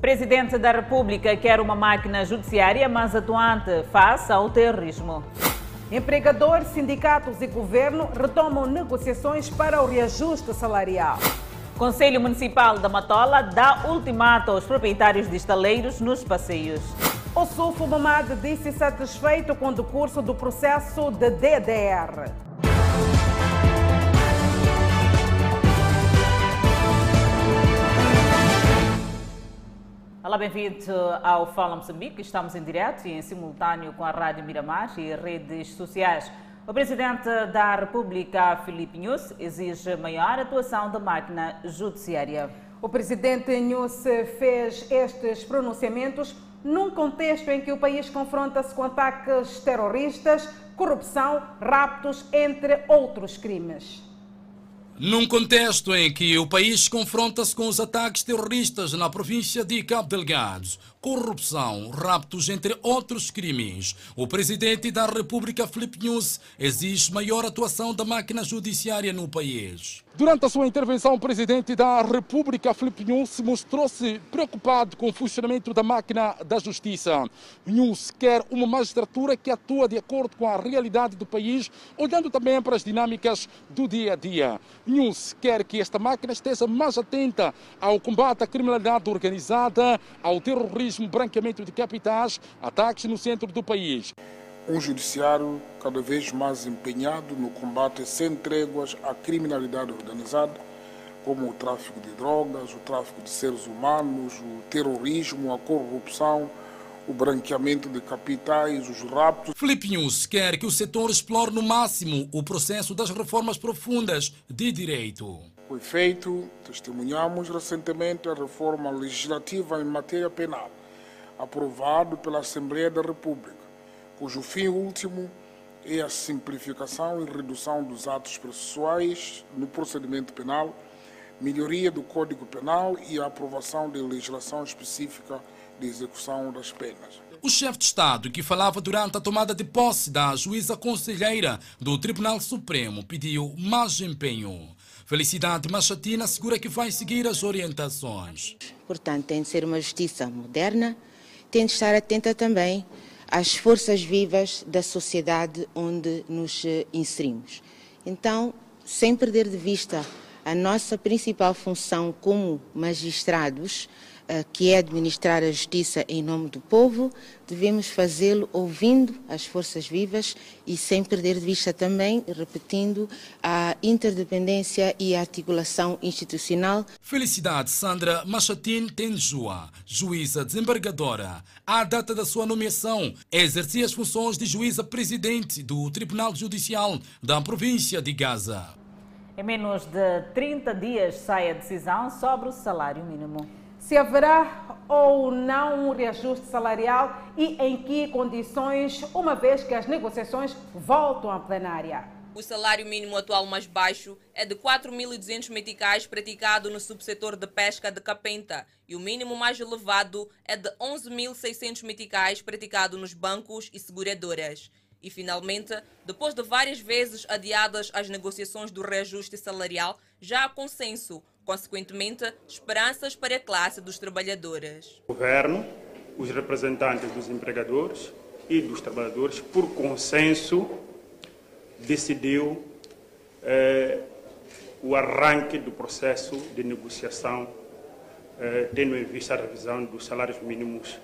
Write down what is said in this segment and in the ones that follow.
Presidente da República quer uma máquina judiciária mais atuante face ao terrorismo. Empregadores, sindicatos e governo retomam negociações para o reajuste salarial. Conselho Municipal da Matola dá ultimato aos proprietários de estaleiros nos passeios. O Sulfo Mamad disse satisfeito com o decurso do processo de DDR. Olá, bem-vindo ao Fala Moçambique. Estamos em direto e em simultâneo com a Rádio Miramar e redes sociais. O Presidente da República, Filipe Nunes, exige maior atuação da máquina judiciária. O Presidente Nunes fez estes pronunciamentos num contexto em que o país confronta-se com ataques terroristas, corrupção, raptos, entre outros crimes. Num contexto em que o país confronta-se com os ataques terroristas na província de Cabo Delgado, corrupção, raptos, entre outros crimes, o presidente da República, Filipe Nunes, exige maior atuação da máquina judiciária no país. Durante a sua intervenção, o presidente da República, Filipe Nunes, mostrou-se preocupado com o funcionamento da máquina da justiça. Nunes quer uma magistratura que atua de acordo com a realidade do país, olhando também para as dinâmicas do dia a dia. Nunes quer que esta máquina esteja mais atenta ao combate à criminalidade organizada, ao terrorismo, branqueamento de capitais, ataques no centro do país um judiciário cada vez mais empenhado no combate sem tréguas à criminalidade organizada, como o tráfico de drogas, o tráfico de seres humanos, o terrorismo, a corrupção, o branqueamento de capitais, os raptos. Felipe News quer que o setor explore no máximo o processo das reformas profundas de direito. Foi feito, testemunhamos recentemente a reforma legislativa em matéria penal, aprovado pela Assembleia da República cujo fim último é a simplificação e redução dos atos processuais no procedimento penal, melhoria do Código Penal e a aprovação de legislação específica de execução das penas. O chefe de Estado, que falava durante a tomada de posse da juíza conselheira do Tribunal Supremo, pediu mais empenho. Felicidade Machatina assegura que vai seguir as orientações. Portanto, tem de ser uma justiça moderna, tem de estar atenta também às forças vivas da sociedade onde nos eh, inserimos. Então, sem perder de vista a nossa principal função como magistrados, que é administrar a justiça em nome do povo, devemos fazê-lo ouvindo as forças vivas e sem perder de vista também, repetindo, a interdependência e a articulação institucional. Felicidade Sandra Machatin Tenjua, juíza desembargadora. À data da sua nomeação, exercia as funções de juíza presidente do Tribunal Judicial da província de Gaza. Em menos de 30 dias sai a decisão sobre o salário mínimo se haverá ou não um reajuste salarial e em que condições, uma vez que as negociações voltam à plenária. O salário mínimo atual mais baixo é de 4.200 meticais praticado no subsetor de pesca de Capenta e o mínimo mais elevado é de 11.600 meticais praticado nos bancos e seguradoras. E, finalmente, depois de várias vezes adiadas as negociações do reajuste salarial, já há consenso consequentemente, esperanças para a classe dos trabalhadores. O governo, os representantes dos empregadores e dos trabalhadores, por consenso, decidiu eh, o arranque do processo de negociação, eh, tendo em vista a revisão dos salários mínimos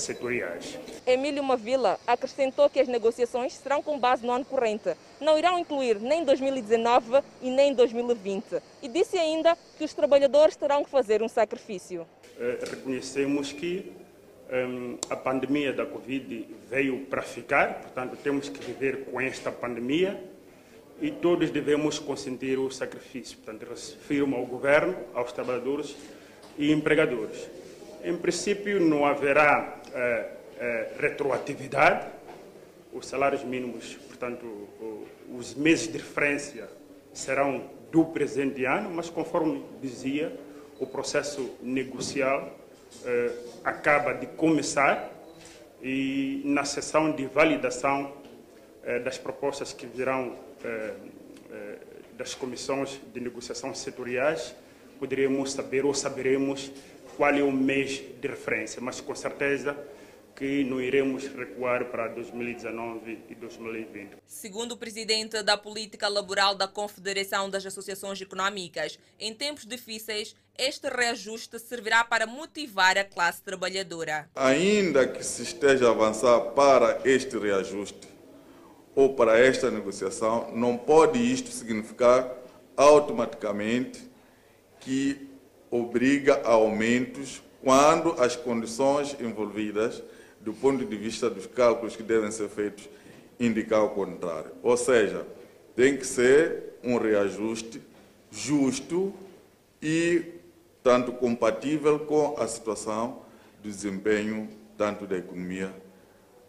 setoriais. Emílio Mavila acrescentou que as negociações serão com base no ano corrente, não irão incluir nem 2019 e nem 2020. E disse ainda que os trabalhadores terão que fazer um sacrifício. Eh, reconhecemos que um, a pandemia da Covid veio para ficar, portanto, temos que viver com esta pandemia e todos devemos consentir o sacrifício. Portanto, refiro-me ao governo, aos trabalhadores e empregadores. Em princípio, não haverá eh, eh, retroatividade. Os salários mínimos, portanto, os meses de referência serão do presente ano, mas conforme dizia, o processo negocial eh, acaba de começar e na sessão de validação das propostas que virão das comissões de negociação setoriais, poderemos saber ou saberemos qual é o mês de referência, mas com certeza que não iremos recuar para 2019 e 2020. Segundo o presidente da Política Laboral da Confederação das Associações Econômicas, em tempos difíceis, este reajuste servirá para motivar a classe trabalhadora. Ainda que se esteja a avançar para este reajuste ou para esta negociação, não pode isto significar automaticamente que obriga a aumentos quando as condições envolvidas do ponto de vista dos cálculos que devem ser feitos, indicar o contrário. Ou seja, tem que ser um reajuste justo e tanto compatível com a situação do desempenho tanto da economia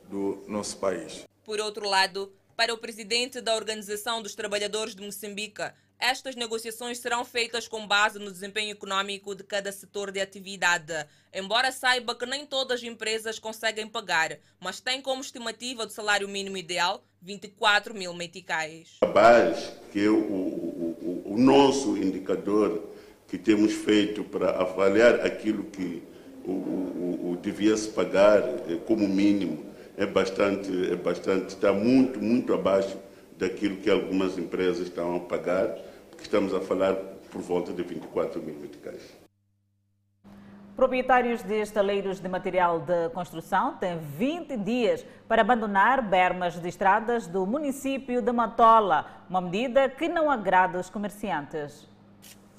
do nosso país. Por outro lado, para o presidente da Organização dos Trabalhadores de Moçambique, estas negociações serão feitas com base no desempenho econômico de cada setor de atividade. Embora saiba que nem todas as empresas conseguem pagar, mas tem como estimativa do salário mínimo ideal 24 mil meticais. A base, que é o, o, o, o nosso indicador que temos feito para avaliar aquilo que o, o, o devia se pagar eh, como mínimo, é bastante, é bastante, está muito, muito abaixo daquilo que algumas empresas estão a pagar estamos a falar por volta de 24 mil meticais. Proprietários de estaleiros de material de construção têm 20 dias para abandonar bermas de estradas do município de Matola, uma medida que não agrada os comerciantes.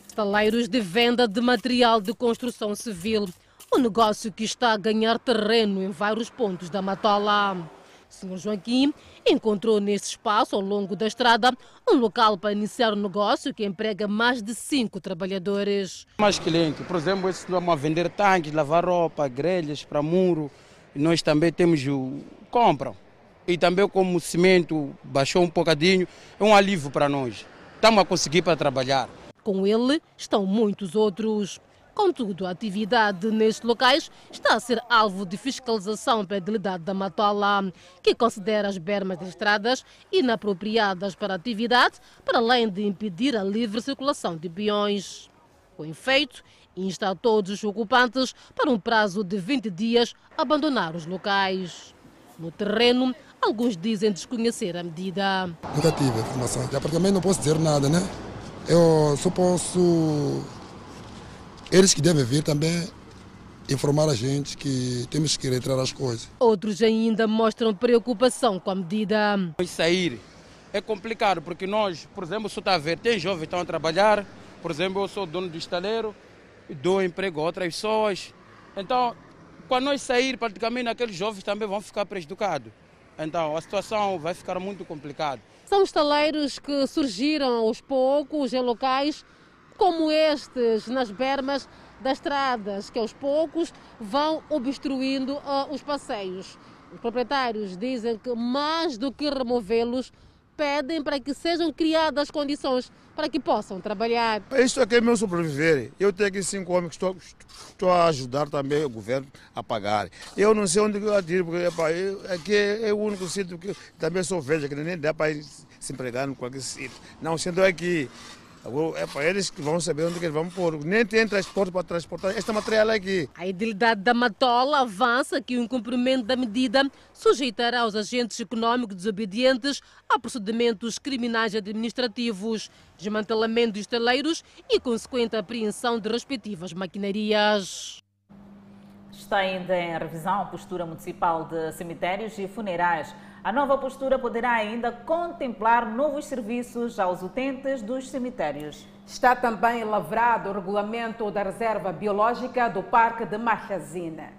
Estaleiros de venda de material de construção civil, um negócio que está a ganhar terreno em vários pontos da Matola. Sr. Joaquim encontrou nesse espaço, ao longo da estrada, um local para iniciar um negócio que emprega mais de cinco trabalhadores. Mais clientes, por exemplo, esse vamos a vender tanques, lavar roupa, grelhas para muro. Nós também temos o compram. E também como o cimento baixou um bocadinho, é um alívio para nós. Estamos a conseguir para trabalhar. Com ele estão muitos outros. Contudo, a atividade nestes locais está a ser alvo de fiscalização pela Delegada da Matola, que considera as bermas de estradas inapropriadas para a atividade, para além de impedir a livre circulação de peões. Com efeito, insta a todos os ocupantes, para um prazo de 20 dias, abandonar os locais. No terreno, alguns dizem desconhecer a medida. Nunca tive informação, já praticamente não posso dizer nada, né? Eu só posso eles que devem vir também informar a gente que temos que retirar as coisas. Outros ainda mostram preocupação com a medida. Sair é complicado, porque nós, por exemplo, só está a ver, tem jovens que estão a trabalhar, por exemplo, eu sou dono de estaleiro, dou emprego a outras pessoas. Então, quando nós sair, praticamente aqueles jovens também vão ficar prejudicados. Então, a situação vai ficar muito complicada. São estaleiros que surgiram aos poucos em locais como estes nas bermas das estradas, que aos poucos vão obstruindo uh, os passeios. Os proprietários dizem que mais do que removê-los, pedem para que sejam criadas condições para que possam trabalhar. Isso aqui é meu sobreviver. Eu tenho aqui cinco homens que estou, estou a ajudar também o governo a pagar. Eu não sei onde eu atiro, porque epa, eu, aqui é, é, o único sítio que também sou velha, que nem dá para se empregar em qualquer sítio. Não, sendo aqui, é para eles que vão saber onde que eles vão pôr. Nem tem transporte para transportar este material aqui. A idilidade da Matola avança que o incumprimento da medida sujeitará os agentes econômicos desobedientes a procedimentos criminais administrativos, desmantelamento de estaleiros e consequente apreensão de respectivas maquinarias. Está ainda em revisão a postura municipal de cemitérios e funerais. A nova postura poderá ainda contemplar novos serviços aos utentes dos cemitérios. Está também lavrado o regulamento da reserva biológica do Parque de Machazina.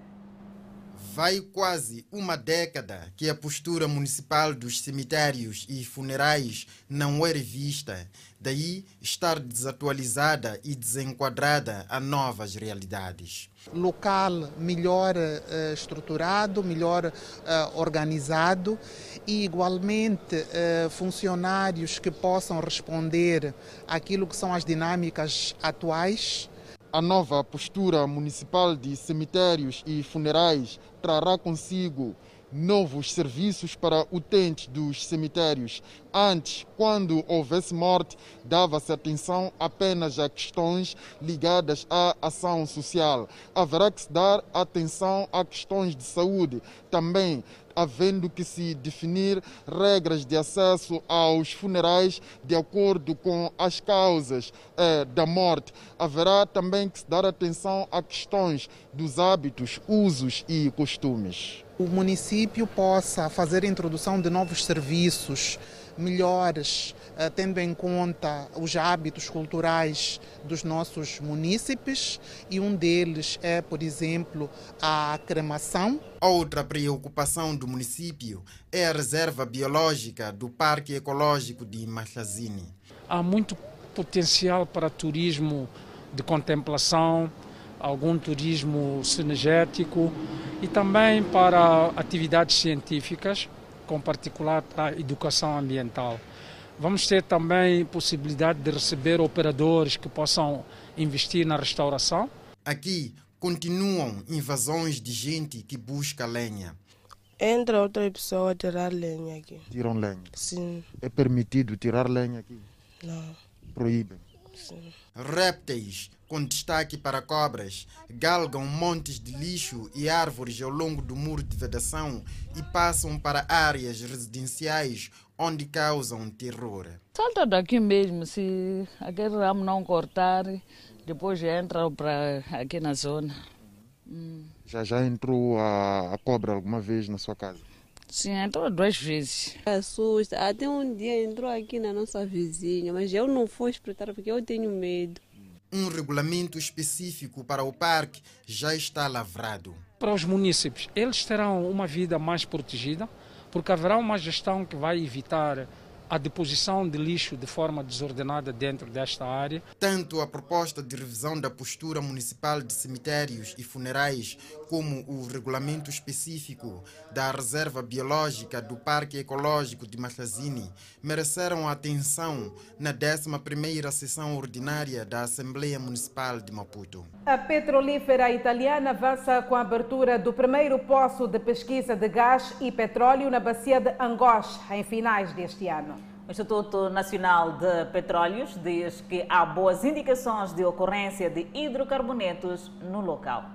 Vai quase uma década que a postura municipal dos cemitérios e funerais não é revista, daí estar desatualizada e desenquadrada a novas realidades. Local melhor uh, estruturado, melhor uh, organizado e, igualmente, uh, funcionários que possam responder àquilo que são as dinâmicas atuais a nova postura municipal de cemitérios e funerais trará consigo novos serviços para utentes dos cemitérios, Antes, quando houvesse morte, dava-se atenção apenas a questões ligadas à ação social. Haverá que se dar atenção a questões de saúde também havendo que se definir regras de acesso aos funerais de acordo com as causas eh, da morte. Haverá também que se dar atenção a questões dos hábitos, usos e costumes. O município possa fazer a introdução de novos serviços melhores, tendo em conta os hábitos culturais dos nossos munícipes, e um deles é, por exemplo, a cremação. Outra preocupação do município é a reserva biológica do Parque Ecológico de Machazini. Há muito potencial para turismo de contemplação, algum turismo sinergético e também para atividades científicas com particular para a educação ambiental. Vamos ter também possibilidade de receber operadores que possam investir na restauração. Aqui continuam invasões de gente que busca lenha. Entra outra pessoa a tirar lenha aqui. Tiram lenha? Sim. É permitido tirar lenha aqui? Não. Proíbem? Sim. Répteis, com destaque para cobras, galgam montes de lixo e árvores ao longo do muro de vedação e passam para áreas residenciais onde causam terror. Salta daqui mesmo, se aquele ramo não cortar, depois entra para aqui na zona. Hum. Já já entrou a, a cobra alguma vez na sua casa? Sim, entrou duas vezes. Assusta. Até um dia entrou aqui na nossa vizinha, mas eu não fui espreitar porque eu tenho medo. Um regulamento específico para o parque já está lavrado. Para os municípios, eles terão uma vida mais protegida, porque haverá uma gestão que vai evitar a deposição de lixo de forma desordenada dentro desta área. Tanto a proposta de revisão da postura municipal de cemitérios e funerais, como o regulamento específico da reserva biológica do Parque Ecológico de Machazini, mereceram atenção na 11ª sessão ordinária da Assembleia Municipal de Maputo. A petrolífera italiana avança com a abertura do primeiro poço de pesquisa de gás e petróleo na bacia de Angoche, em finais deste ano. Instituto Nacional de Petróleos diz que há boas indicações de ocorrência de hidrocarbonetos no local.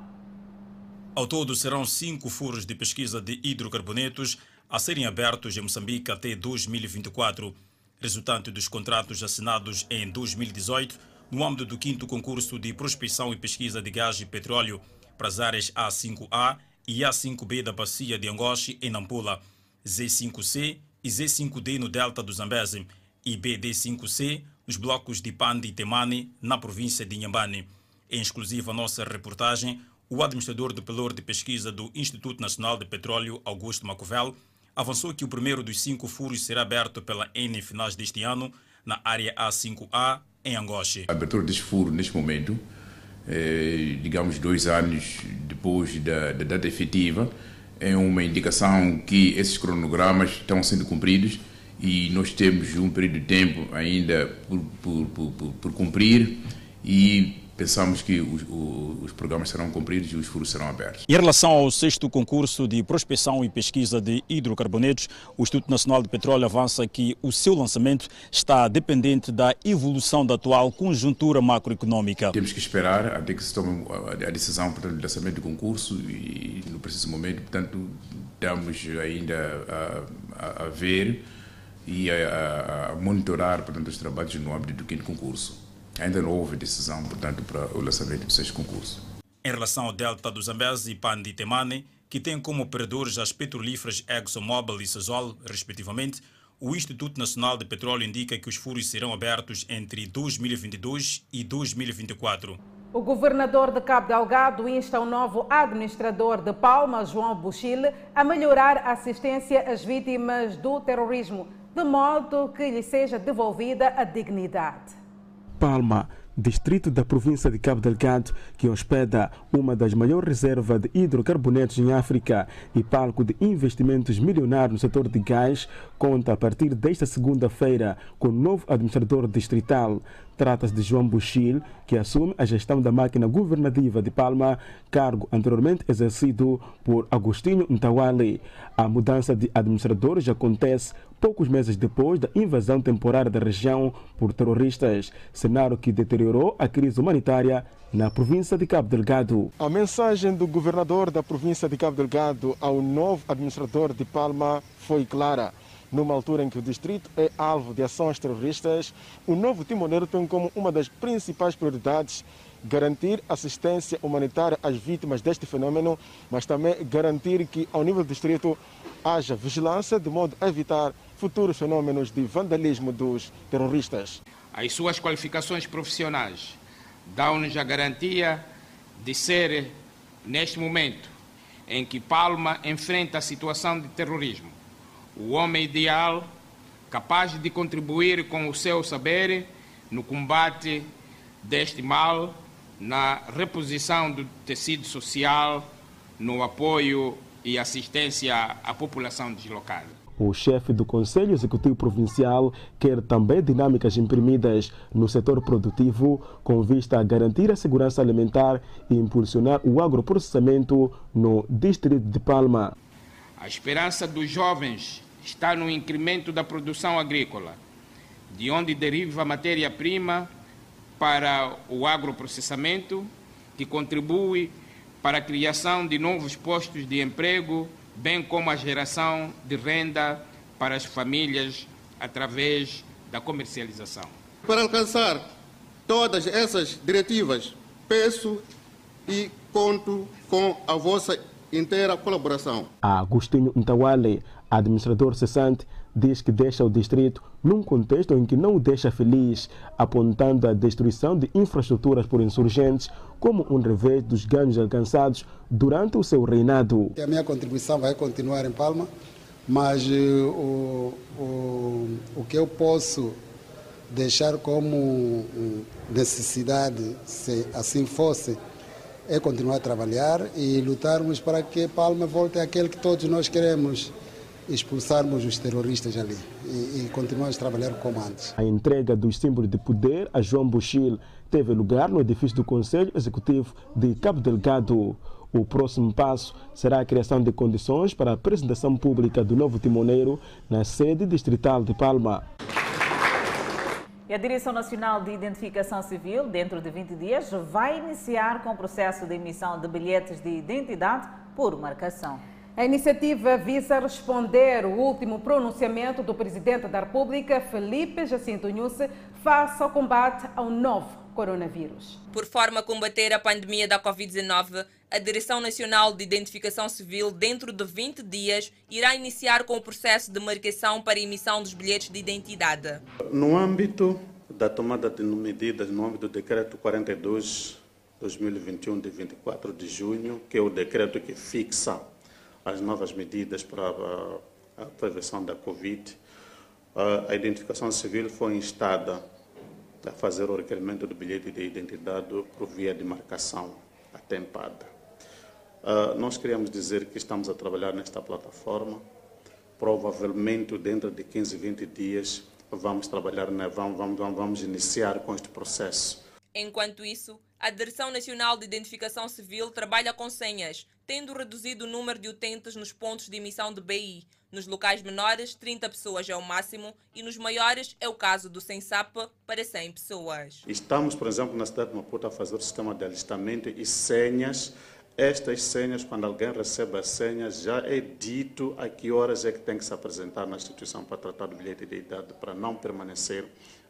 Ao todo, serão cinco furos de pesquisa de hidrocarbonetos a serem abertos em Moçambique até 2024, resultante dos contratos assinados em 2018 no âmbito do quinto concurso de prospecção e pesquisa de gás e petróleo para as áreas A5A e A5B da Bacia de Angoche, em Nampula, Z5C e Z5D no delta do Zambeze e BD5C nos blocos de Pandi e Temane, na província de Inhambane. Em exclusiva nossa reportagem, o administrador do pelor de pesquisa do Instituto Nacional de Petróleo, Augusto Macovel, avançou que o primeiro dos cinco furos será aberto pela N finais deste ano, na área A5A, em Angoche. A abertura deste furo, neste momento, é, digamos dois anos depois da, da data efetiva, é uma indicação que esses cronogramas estão sendo cumpridos e nós temos um período de tempo ainda por, por, por, por cumprir e pensamos que os, os, programas serão cumpridos e os furos serão abertos. Em relação ao sexto concurso de prospecção e pesquisa de hidrocarbonetos, o Instituto Nacional de Petróleo avança que o seu lançamento está dependente da evolução da atual conjuntura macroeconômica. Temos que esperar até que se tome a decisão portanto, do lançamento do concurso e no preciso momento, portanto, estamos ainda a, a, a ver e a, a monitorar portanto, os trabalhos no âmbito do quinto concurso. Ainda não houve decisão, portanto, para o lançamento desses concursos. Em relação ao Delta do Zambeze e Pandi Temane, que tem como operadores as petrolíferas ExxonMobil e Sasol, respectivamente, o Instituto Nacional de Petróleo indica que os furos serão abertos entre 2022 e 2024. O governador de Cabo Delgado insta o novo administrador de Palma, João Buchile, a melhorar a assistência às vítimas do terrorismo, de modo que lhe seja devolvida a dignidade. Palma distrito da província de Cabo Delgado, que hospeda uma das maiores reservas de hidrocarbonetos em África e palco de investimentos milionários no setor de gás, conta a partir desta segunda-feira com o novo administrador distrital. Trata-se de João Buchil, que assume a gestão da máquina governativa de Palma, cargo anteriormente exercido por Agostinho Ntawali. A mudança de administradores acontece poucos meses depois da invasão temporária da região por terroristas, cenário que deteriorou a crise humanitária na província de Cabo Delgado. A mensagem do governador da província de Cabo Delgado ao novo administrador de Palma foi clara. Numa altura em que o distrito é alvo de ações terroristas, o novo timoneiro tem como uma das principais prioridades garantir assistência humanitária às vítimas deste fenômeno, mas também garantir que, ao nível do distrito, haja vigilância de modo a evitar futuros fenômenos de vandalismo dos terroristas. As suas qualificações profissionais dão-nos a garantia de ser, neste momento em que Palma enfrenta a situação de terrorismo, o homem ideal capaz de contribuir com o seu saber no combate deste mal, na reposição do tecido social, no apoio e assistência à população deslocada. O chefe do Conselho Executivo Provincial quer também dinâmicas imprimidas no setor produtivo com vista a garantir a segurança alimentar e impulsionar o agroprocessamento no distrito de Palma. A esperança dos jovens está no incremento da produção agrícola, de onde deriva a matéria-prima para o agroprocessamento, que contribui para a criação de novos postos de emprego bem como a geração de renda para as famílias através da comercialização. Para alcançar todas essas diretivas, peço e conto com a vossa inteira colaboração. Agostinho Ntawale, administrador cessante, diz que deixa o distrito num contexto em que não o deixa feliz, apontando a destruição de infraestruturas por insurgentes como um revés dos ganhos alcançados durante o seu reinado. A minha contribuição vai continuar em Palma, mas uh, o, o, o que eu posso deixar como necessidade, se assim fosse, é continuar a trabalhar e lutarmos para que Palma volte àquele que todos nós queremos expulsarmos os terroristas ali e, e continuamos a trabalhar como antes. A entrega dos símbolos de poder a João Buchil teve lugar no edifício do Conselho Executivo de Cabo Delgado. O próximo passo será a criação de condições para a apresentação pública do novo timoneiro na sede distrital de Palma. E a Direção Nacional de Identificação Civil, dentro de 20 dias, vai iniciar com o processo de emissão de bilhetes de identidade por marcação. A iniciativa visa responder o último pronunciamento do Presidente da República, Felipe Jacinto Nusse, face ao combate ao novo coronavírus. Por forma a combater a pandemia da Covid-19, a Direção Nacional de Identificação Civil, dentro de 20 dias, irá iniciar com o processo de marcação para emissão dos bilhetes de identidade. No âmbito da tomada de medidas no âmbito do Decreto 42 2021 de 24 de junho, que é o decreto que fixa as novas medidas para a prevenção da Covid, a identificação civil foi instada a fazer o requerimento do bilhete de identidade por via de marcação atempada. Nós queríamos dizer que estamos a trabalhar nesta plataforma. Provavelmente dentro de 15, 20 dias vamos trabalhar, vamos, vamos, vamos iniciar com este processo. Enquanto isso, a Direção Nacional de Identificação Civil trabalha com senhas, tendo reduzido o número de utentes nos pontos de emissão de BI. Nos locais menores, 30 pessoas é o máximo e nos maiores é o caso do SENSAP para 100 pessoas. Estamos, por exemplo, na cidade de Maputo a fazer o sistema de alistamento e senhas. Estas senhas, quando alguém recebe as senhas, já é dito a que horas é que tem que se apresentar na instituição para tratar do bilhete de idade, para não permanecer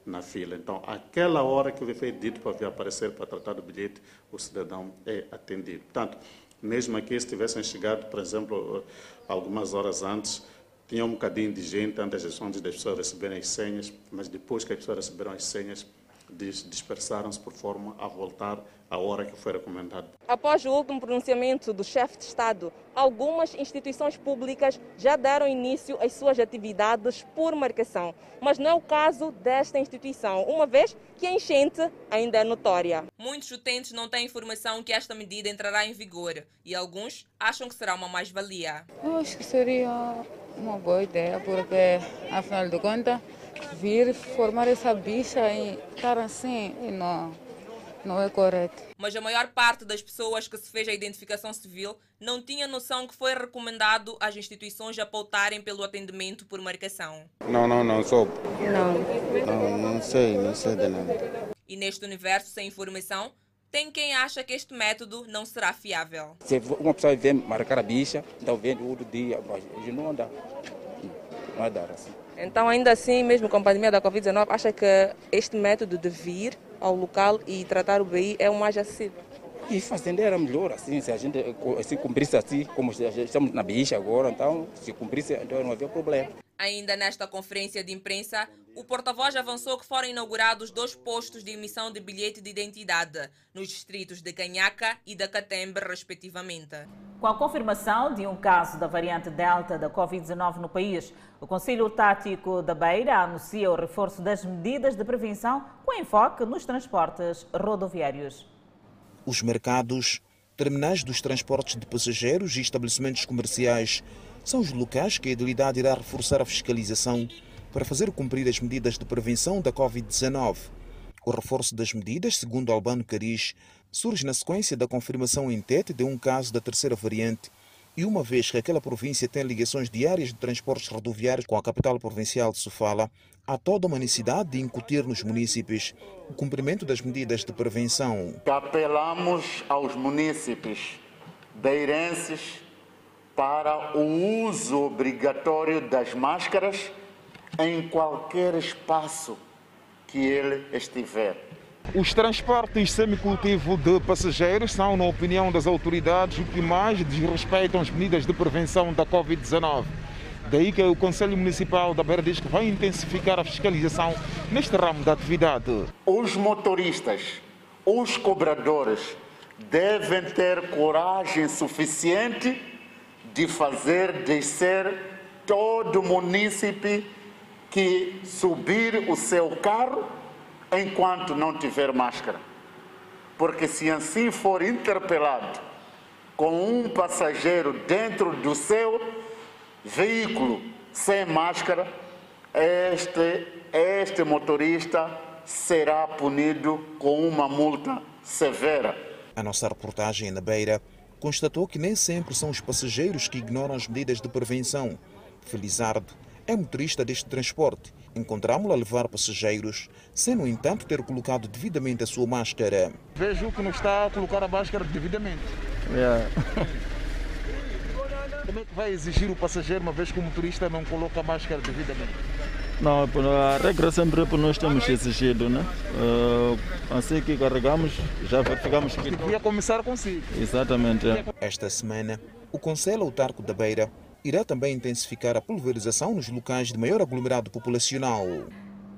na fila. Então, aquela hora que foi dito para vir aparecer para tratar do bilhete, o cidadão é atendido. Portanto, mesmo aqui, se tivessem chegado, por exemplo, algumas horas antes, tinha um bocadinho de gente antes das pessoas receberem as senhas, mas depois que as pessoas receberam as senhas, dispersaram-se por forma a voltar à hora que foi recomendado. Após o último pronunciamento do chefe de Estado, algumas instituições públicas já deram início às suas atividades por marcação, mas não é o caso desta instituição, uma vez que a enchente ainda é notória. Muitos utentes não têm informação que esta medida entrará em vigor e alguns acham que será uma mais-valia. Acho que seria uma boa ideia, porque, afinal de contas, vir formar essa bicha e estar assim e não, não é correto. Mas a maior parte das pessoas que se fez a identificação civil não tinha noção que foi recomendado às instituições apontarem pelo atendimento por marcação. Não, não, não sou. Não. Não, não sei, não sei de nada. E neste universo sem informação, tem quem acha que este método não será fiável. Se uma pessoa vem marcar a bicha, então vem todo dia, mas não dá. Não dá assim. Então, ainda assim, mesmo com a pandemia da Covid-19, acha que este método de vir ao local e tratar o BI é o mais acessível? E fazendo era melhor, assim, se a gente se cumprisse assim, como estamos na bicha agora, então, se cumprisse, então não havia problema. Ainda nesta conferência de imprensa, o porta-voz avançou que foram inaugurados dois postos de emissão de bilhete de identidade, nos distritos de Canhaca e da Catembe, respectivamente. Com a confirmação de um caso da variante Delta da Covid-19 no país, o Conselho Tático da Beira anuncia o reforço das medidas de prevenção com enfoque nos transportes rodoviários. Os mercados, terminais dos transportes de passageiros e estabelecimentos comerciais são os locais que a Idilidade irá reforçar a fiscalização para fazer cumprir as medidas de prevenção da Covid-19. O reforço das medidas, segundo Albano Cariz, surge na sequência da confirmação em Tete de um caso da terceira variante e uma vez que aquela província tem ligações diárias de transportes rodoviários com a capital provincial de Sofala, há toda uma necessidade de incutir nos munícipes o cumprimento das medidas de prevenção. Apelamos aos munícipes beirenses para o uso obrigatório das máscaras em qualquer espaço que ele estiver. Os transportes semicultivo de passageiros são, na opinião das autoridades, o que mais desrespeitam as medidas de prevenção da Covid-19. Daí que o Conselho Municipal da Beira diz que vai intensificar a fiscalização neste ramo da atividade. Os motoristas, os cobradores, devem ter coragem suficiente de fazer descer todo munícipe que subir o seu carro enquanto não tiver máscara. Porque se assim for interpelado com um passageiro dentro do seu veículo sem máscara, este, este motorista será punido com uma multa severa. A nossa reportagem na Beira constatou que nem sempre são os passageiros que ignoram as medidas de prevenção. Felizardo é motorista deste transporte. Encontramos-lo a levar passageiros, sem, no entanto, ter colocado devidamente a sua máscara. Vejo que não está a colocar a máscara devidamente. Yeah. Como é que vai exigir o passageiro, uma vez que o motorista não coloca a máscara devidamente? Não, a regra sempre é para nós temos exigido, né? Uh, assim que carregamos, já verificamos que. Devia começar consigo. Exatamente. É. Esta semana, o Conselho Autarco da Beira irá também intensificar a pulverização nos locais de maior aglomerado populacional.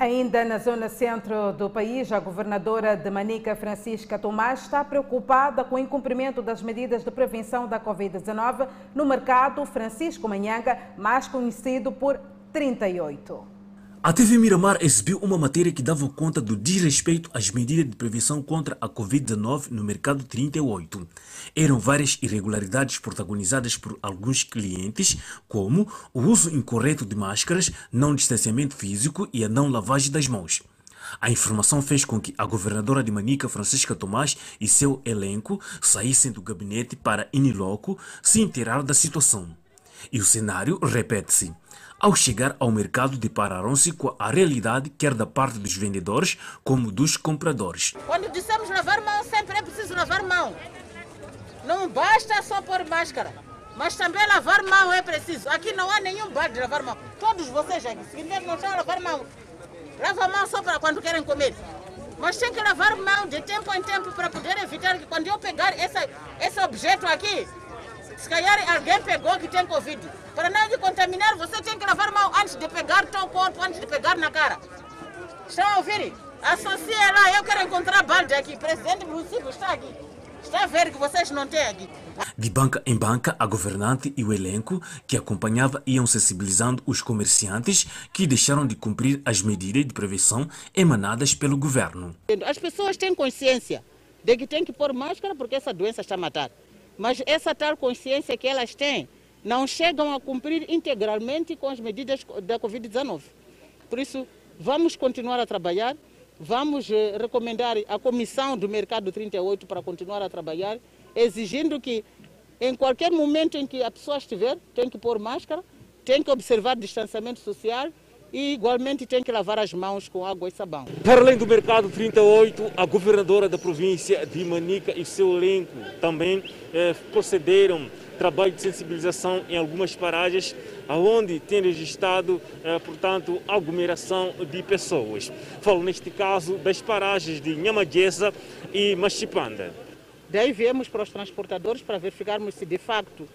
Ainda na zona centro do país, a governadora de Manica, Francisca Tomás, está preocupada com o incumprimento das medidas de prevenção da Covid-19 no mercado Francisco Manhanga, mais conhecido por 38. A TV Miramar exibiu uma matéria que dava conta do desrespeito às medidas de prevenção contra a Covid-19 no mercado 38. Eram várias irregularidades protagonizadas por alguns clientes, como o uso incorreto de máscaras, não distanciamento físico e a não lavagem das mãos. A informação fez com que a governadora de Manica, Francisca Tomás, e seu elenco saíssem do gabinete para, in loco, se inteirar da situação. E o cenário repete-se. Ao chegar ao mercado, depararam-se com a realidade quer da parte dos vendedores como dos compradores. Quando dissemos lavar mão, sempre é preciso lavar mão. Não basta só pôr máscara, mas também lavar mão é preciso. Aqui não há nenhum bar de lavar mão. Todos vocês aqui, se não estão a lavar mão. Lava mão só para quando querem comer. Mas tem que lavar mão de tempo em tempo para poder evitar que quando eu pegar essa, esse objeto aqui, se calhar alguém pegou que tem Covid. Para não de contaminar, você tem que lavar mão antes de pegar teu corpo, antes de pegar na cara. Estão a ouvir? Associa lá, eu quero encontrar balde aqui. Presidente do município está aqui. Está a ver que vocês não têm aqui. De banca em banca, a governante e o elenco que acompanhava iam sensibilizando os comerciantes que deixaram de cumprir as medidas de prevenção emanadas pelo governo. As pessoas têm consciência de que têm que pôr máscara porque essa doença está a matar. Mas essa tal consciência que elas têm não chegam a cumprir integralmente com as medidas da Covid-19. Por isso, vamos continuar a trabalhar, vamos eh, recomendar a Comissão do Mercado 38 para continuar a trabalhar, exigindo que em qualquer momento em que a pessoa estiver, tem que pôr máscara, tem que observar distanciamento social e igualmente tem que lavar as mãos com água e sabão. Para além do Mercado 38, a governadora da província de Manica e seu elenco também eh, procederam trabalho de sensibilização em algumas paragens, aonde tem registrado, eh, portanto, aglomeração de pessoas. Falo neste caso das paragens de Nhamagesa e Machipanda. Daí viemos para os transportadores para verificarmos se de facto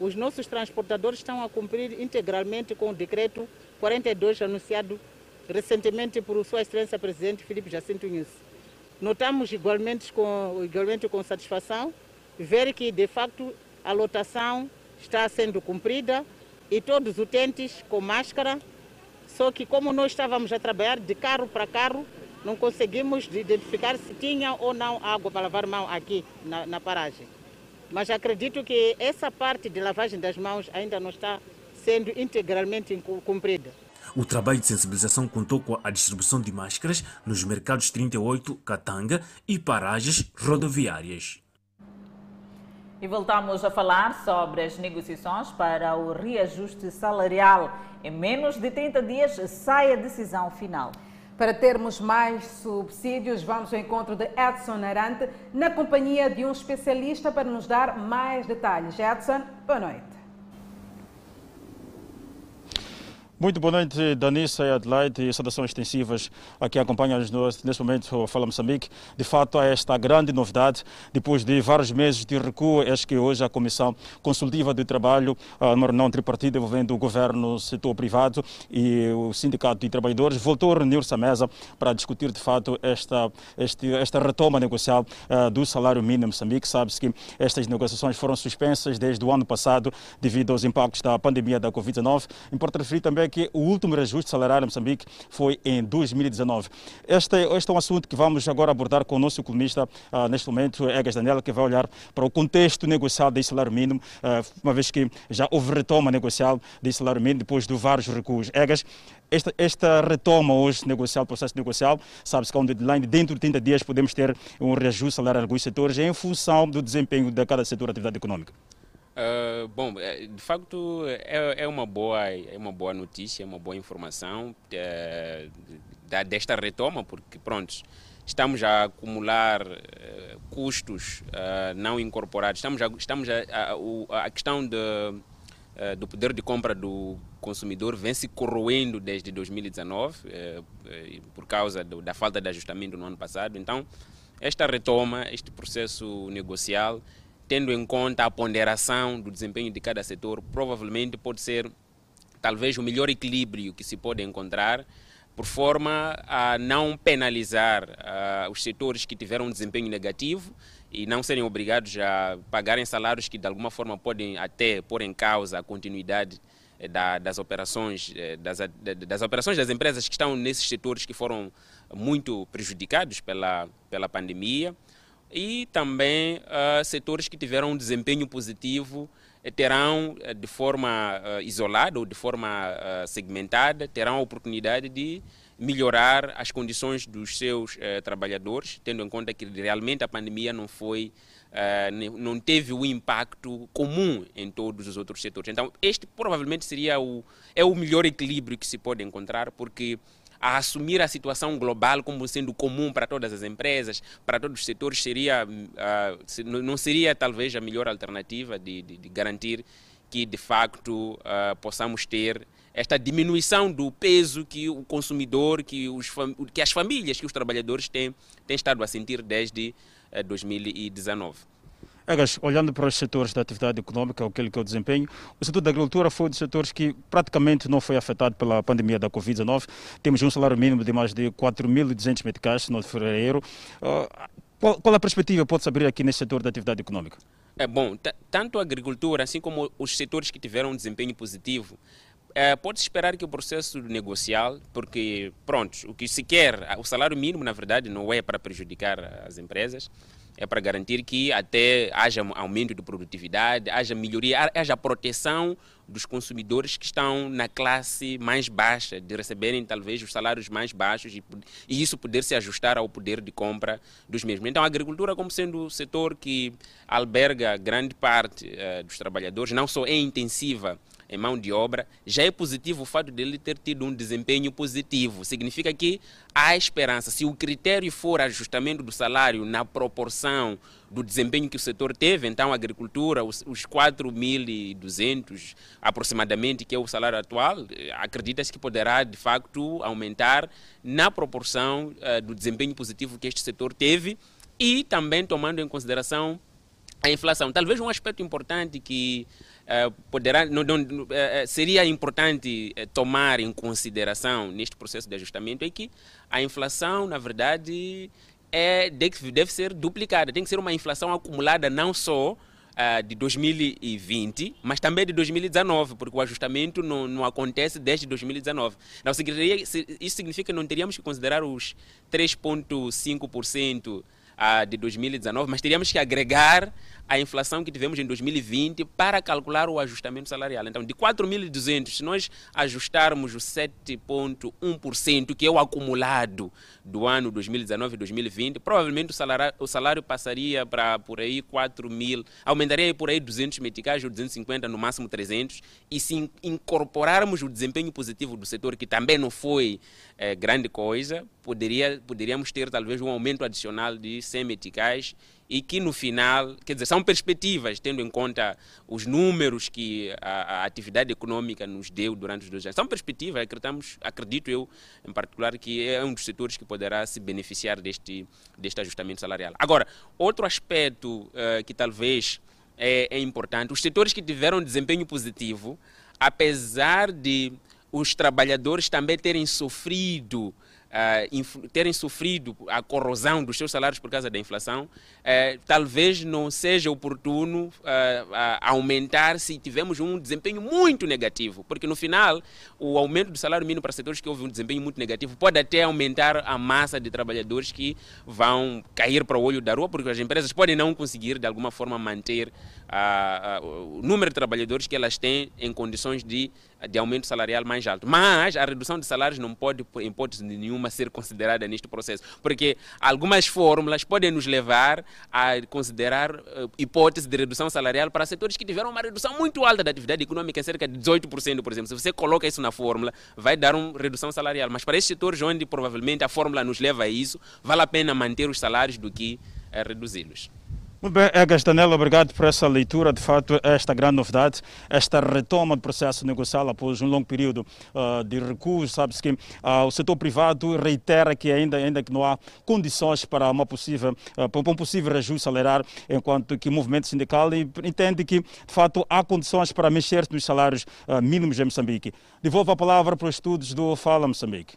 os nossos transportadores estão a cumprir integralmente com o decreto 42 anunciado recentemente por Sua Excelência Presidente Filipe Jacinto Nunes. Notamos igualmente com, igualmente com satisfação ver que de facto a lotação está sendo cumprida e todos os utentes com máscara, só que como nós estávamos a trabalhar de carro para carro, não conseguimos identificar se tinha ou não água para lavar mão aqui na, na paragem. Mas acredito que essa parte de lavagem das mãos ainda não está sendo integralmente cumprida. O trabalho de sensibilização contou com a distribuição de máscaras nos mercados 38, Katanga e paragens rodoviárias. E voltamos a falar sobre as negociações para o reajuste salarial. Em menos de 30 dias sai a decisão final. Para termos mais subsídios, vamos ao encontro de Edson Arante, na companhia de um especialista para nos dar mais detalhes. Edson, boa noite. Muito boa noite, Danissa e Adelaide, e saudações extensivas a quem acompanha-nos neste momento Fala Moçambique. De fato, há esta grande novidade, depois de vários meses de recuo, é que hoje a Comissão Consultiva de Trabalho, uma reunião tripartida envolvendo o governo, o setor privado e o Sindicato de Trabalhadores, voltou a reunir-se à mesa para discutir, de fato, esta, este, esta retoma negocial uh, do salário mínimo Moçambique. Sabe-se que estas negociações foram suspensas desde o ano passado devido aos impactos da pandemia da Covid-19. Importa referir também que o último reajuste salarial em Moçambique foi em 2019. Este, este é um assunto que vamos agora abordar com o nosso economista, uh, neste momento, Egas Daniela, que vai olhar para o contexto negocial desse salário mínimo, uh, uma vez que já houve retoma negocial desse salário mínimo depois de vários recuos. Egas, esta, esta retoma hoje negocial, processo negocial, sabe-se que é um deadline, dentro de 30 dias podemos ter um reajuste salarial em alguns setores em função do desempenho de cada setor de atividade econômica. Uh, bom, de facto é, é, uma boa, é uma boa notícia, é uma boa informação uh, da, desta retoma, porque pronto, estamos a acumular uh, custos não incorporados, estamos a, estamos a, a, a questão de, do poder de compra do consumidor vem se corroendo desde 2019 por causa do, da falta de ajustamento no ano passado. Então, esta retoma, este processo negocial tendo em conta a ponderação do desempenho de cada setor, provavelmente pode ser talvez o melhor equilíbrio que se pode encontrar, por forma a não penalizar uh, os setores que tiveram um desempenho negativo e não serem obrigados a pagarem salários que de alguma forma podem até pôr em causa a continuidade eh, da, das operações eh, das, das operações das empresas que estão nesses setores que foram muito prejudicados pela, pela pandemia e também uh, setores que tiveram um desempenho positivo eh, terão eh, de forma uh, isolada ou de forma uh, segmentada terão a oportunidade de melhorar as condições dos seus trabalhadores tendo em conta que realmente a pandemia não foi não teve o impacto comum em todos os outros setores. Então este provavelmente seria o é o melhor equilíbrio que se pode encontrar porque a assumir a situação global como sendo comum para todas as empresas, para todos os setores, seria, uh, não seria talvez a melhor alternativa de, de, de garantir que de facto uh, possamos ter esta diminuição do peso que o consumidor, que, os, que as famílias, que os trabalhadores têm, têm estado a sentir desde uh, 2019. Olhando para os setores da atividade econômica, aquele que eu desempenho, o setor da agricultura foi um dos setores que praticamente não foi afetado pela pandemia da Covid-19. Temos um salário mínimo de mais de 4.200 meticais no fevereiro. Uh, qual, qual a perspectiva pode-se abrir aqui neste setor da atividade econômica? É bom, tanto a agricultura, assim como os setores que tiveram um desempenho positivo, é, pode esperar que o processo negocial, porque, pronto, o que se quer, o salário mínimo, na verdade, não é para prejudicar as empresas, é para garantir que até haja aumento de produtividade, haja melhoria, haja proteção dos consumidores que estão na classe mais baixa, de receberem talvez os salários mais baixos e, e isso poder se ajustar ao poder de compra dos mesmos. Então, a agricultura, como sendo o setor que alberga grande parte uh, dos trabalhadores, não só é intensiva em mão de obra, já é positivo o fato dele ter tido um desempenho positivo. Significa que há esperança. Se o critério for ajustamento do salário na proporção do desempenho que o setor teve, então a agricultura, os, os 4.200 aproximadamente, que é o salário atual, eh, acredita-se que poderá de facto aumentar na proporção uh, do desempenho positivo que este setor teve e também tomando em consideração a inflação. Talvez um aspecto importante que poderá, não, não, uh, seria importante tomar em consideração neste processo de ajustamento é que a inflação, na verdade, é, deve, ser duplicada. Tem que ser uma inflação acumulada não só de 2020, mas também de 2019, porque o ajustamento não, não acontece desde 2019. Não, isso significa que não teríamos que considerar os 3,5% de 2019, mas teríamos que agregar a inflação que tivemos em 2020 para calcular o ajustamento salarial. Então, de 4.200, se nós ajustarmos o 7,1%, que é o acumulado do ano 2019 e 2020, provavelmente o salário, o salário passaria para por aí 4 mil, aumentaria por aí 200 meticais ou 250, no máximo 300, e se incorporarmos o desempenho positivo do setor, que também não foi é, grande coisa, poderia, poderíamos ter talvez um aumento adicional de 100 meticais e que no final, quer dizer, são perspectivas, tendo em conta os números que a, a atividade econômica nos deu durante os dois anos. São perspectivas, acreditamos, acredito eu, em particular, que é um dos setores que poderá se beneficiar deste, deste ajustamento salarial. Agora, outro aspecto uh, que talvez é, é importante, os setores que tiveram desempenho positivo, apesar de os trabalhadores também terem sofrido uh, terem sofrido a corrosão dos seus salários por causa da inflação, uh, talvez não seja oportuno uh, aumentar se tivermos um desempenho muito negativo, porque no final o aumento do salário mínimo para setores que houve um desempenho muito negativo pode até aumentar a massa de trabalhadores que vão cair para o olho da rua, porque as empresas podem não conseguir de alguma forma manter o número de trabalhadores que elas têm em condições de, de aumento salarial mais alto. Mas a redução de salários não pode, em hipótese nenhuma, ser considerada neste processo, porque algumas fórmulas podem nos levar a considerar uh, hipótese de redução salarial para setores que tiveram uma redução muito alta da atividade econômica, cerca de 18%, por exemplo. Se você coloca isso na fórmula, vai dar uma redução salarial. Mas para esses setores onde provavelmente a fórmula nos leva a isso, vale a pena manter os salários do que uh, reduzi-los. Muito bem, Egas Danelo, obrigado por essa leitura. De fato, esta grande novidade, esta retoma do processo negocial após um longo período uh, de recuo. Sabe-se que uh, o setor privado reitera que ainda, ainda que não há condições para, uma possível, uh, para um possível reajuste salarial, enquanto que o movimento sindical entende que, de fato, há condições para mexer nos salários mínimos em Moçambique. Devolvo a palavra para os estudos do Fala Moçambique.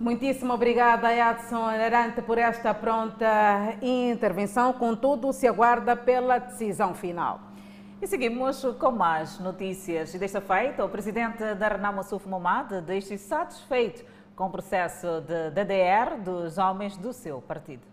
Muitíssimo obrigada, Edson Arante, por esta pronta intervenção. Contudo, se aguarda pela decisão final. E seguimos com mais notícias. Desta feita, o presidente da Renamo Suf Momad diz-se satisfeito com o processo de DDR dos homens do seu partido.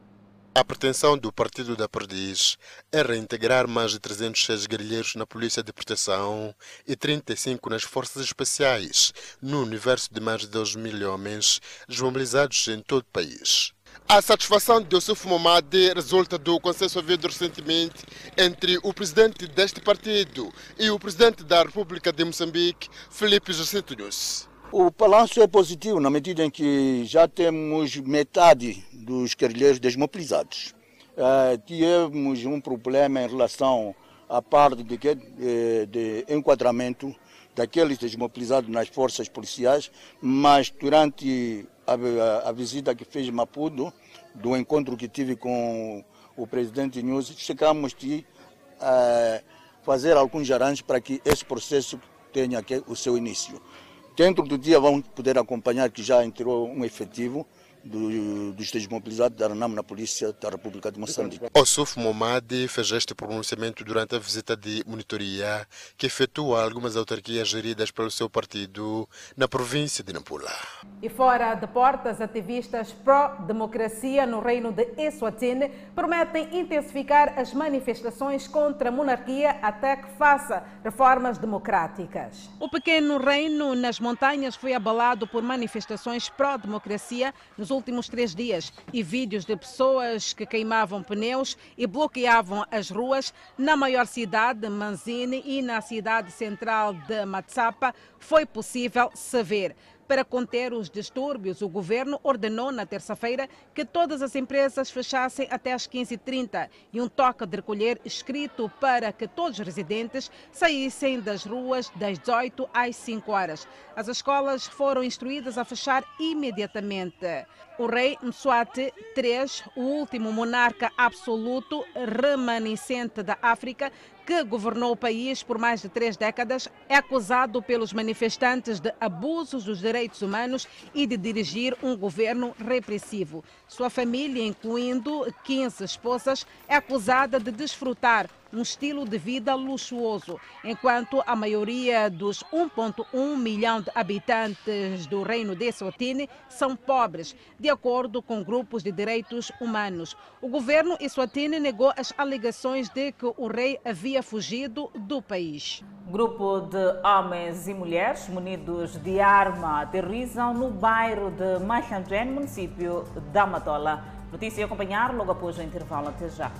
A pretensão do Partido da Perdiz é reintegrar mais de 306 guerrilheiros na Polícia de Proteção e 35 nas Forças Especiais, no universo de mais de 2 mil homens desmobilizados em todo o país. A satisfação de Yusuf Momade resulta do consenso havido recentemente entre o presidente deste partido e o presidente da República de Moçambique, Felipe Jacinto Nunes. O balanço é positivo na medida em que já temos metade dos guerrilheiros desmobilizados. Uh, tivemos um problema em relação à parte de, de, de enquadramento daqueles desmobilizados nas forças policiais, mas durante a, a, a visita que em Maputo, do encontro que tive com o presidente News, chegamos de uh, fazer alguns arranjos para que esse processo tenha o seu início. Dentro do dia vão poder acompanhar que já entrou um efetivo do, dos desmobilizados da RANAM na Polícia da República de Moçambique. Osuf Momadi fez este pronunciamento durante a visita de monitoria que efetua algumas autarquias geridas pelo seu partido na província de Nampula. E fora de portas, ativistas pró-democracia no reino de Eswatini prometem intensificar as manifestações contra a monarquia até que faça reformas democráticas. O pequeno reino nas montanhas foi abalado por manifestações pró-democracia nos últimos três dias e vídeos de pessoas que queimavam pneus e bloqueavam as ruas na maior cidade, Manzini, e na cidade central de Matsapa foi possível se ver. Para conter os distúrbios, o governo ordenou na terça-feira que todas as empresas fechassem até às 15h30 e um toque de recolher escrito para que todos os residentes saíssem das ruas das 18 às 5 horas. As escolas foram instruídas a fechar imediatamente. O rei Mswati III, o último monarca absoluto remanescente da África, que governou o país por mais de três décadas, é acusado pelos manifestantes de abusos dos direitos humanos e de dirigir um governo repressivo. Sua família, incluindo 15 esposas, é acusada de desfrutar um estilo de vida luxuoso, enquanto a maioria dos 1,1 milhão de habitantes do reino de Eswatini são pobres, de acordo com grupos de direitos humanos. O governo Eswatini negou as alegações de que o rei havia fugido do país. Grupo de homens e mulheres munidos de arma aterrizam no bairro de Machandren, município da Matola. Notícia a acompanhar logo após o intervalo. Até já.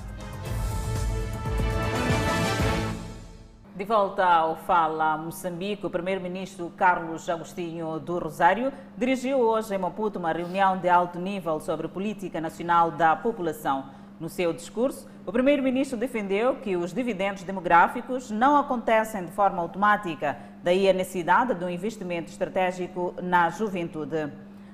De volta ao Fala Moçambique, o primeiro-ministro Carlos Agostinho do Rosário dirigiu hoje em Maputo uma reunião de alto nível sobre política nacional da população. No seu discurso, o primeiro-ministro defendeu que os dividendos demográficos não acontecem de forma automática, daí a necessidade de um investimento estratégico na juventude.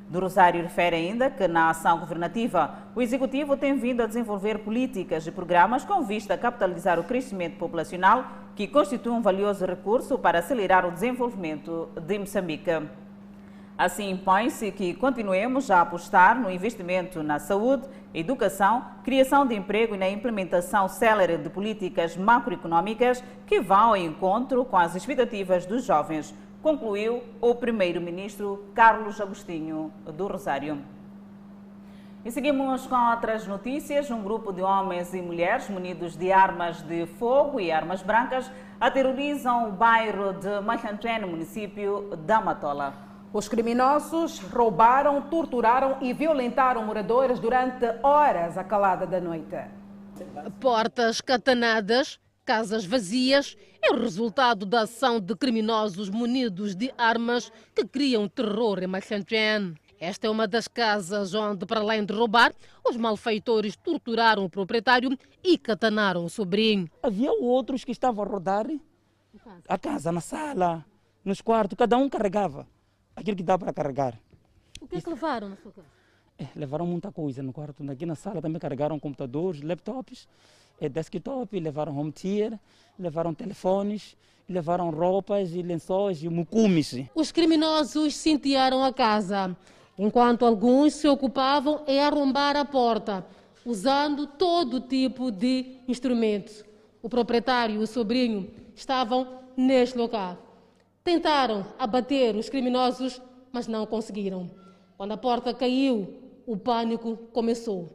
Do Rosário refere ainda que, na ação governativa, o Executivo tem vindo a desenvolver políticas e programas com vista a capitalizar o crescimento populacional, que constitui um valioso recurso para acelerar o desenvolvimento de Moçambique. Assim, impõe-se que continuemos a apostar no investimento na saúde, educação, criação de emprego e na implementação célere de políticas macroeconômicas que vão ao encontro com as expectativas dos jovens concluiu o primeiro-ministro Carlos Agostinho do Rosário. E seguimos com outras notícias. Um grupo de homens e mulheres munidos de armas de fogo e armas brancas aterrorizam o bairro de Machantrene, município da Matola. Os criminosos roubaram, torturaram e violentaram moradores durante horas à calada da noite. Portas catanadas, casas vazias é o resultado da ação de criminosos munidos de armas que criam terror em Machanchen. Esta é uma das casas onde, para além de roubar, os malfeitores torturaram o proprietário e catanaram o sobrinho. Havia outros que estavam a rodar a casa, na sala, nos quartos, cada um carregava aquilo que dá para carregar. O que é que levaram na sua casa? É, levaram muita coisa no quarto. Aqui na sala também carregaram computadores, laptops é, desktop, levaram home theater, levaram telefones, levaram roupas e lençóis e mucumis. Os criminosos cintearam a casa, enquanto alguns se ocupavam em arrombar a porta, usando todo tipo de instrumentos. O proprietário e o sobrinho estavam neste local. Tentaram abater os criminosos, mas não conseguiram. Quando a porta caiu, o pânico começou.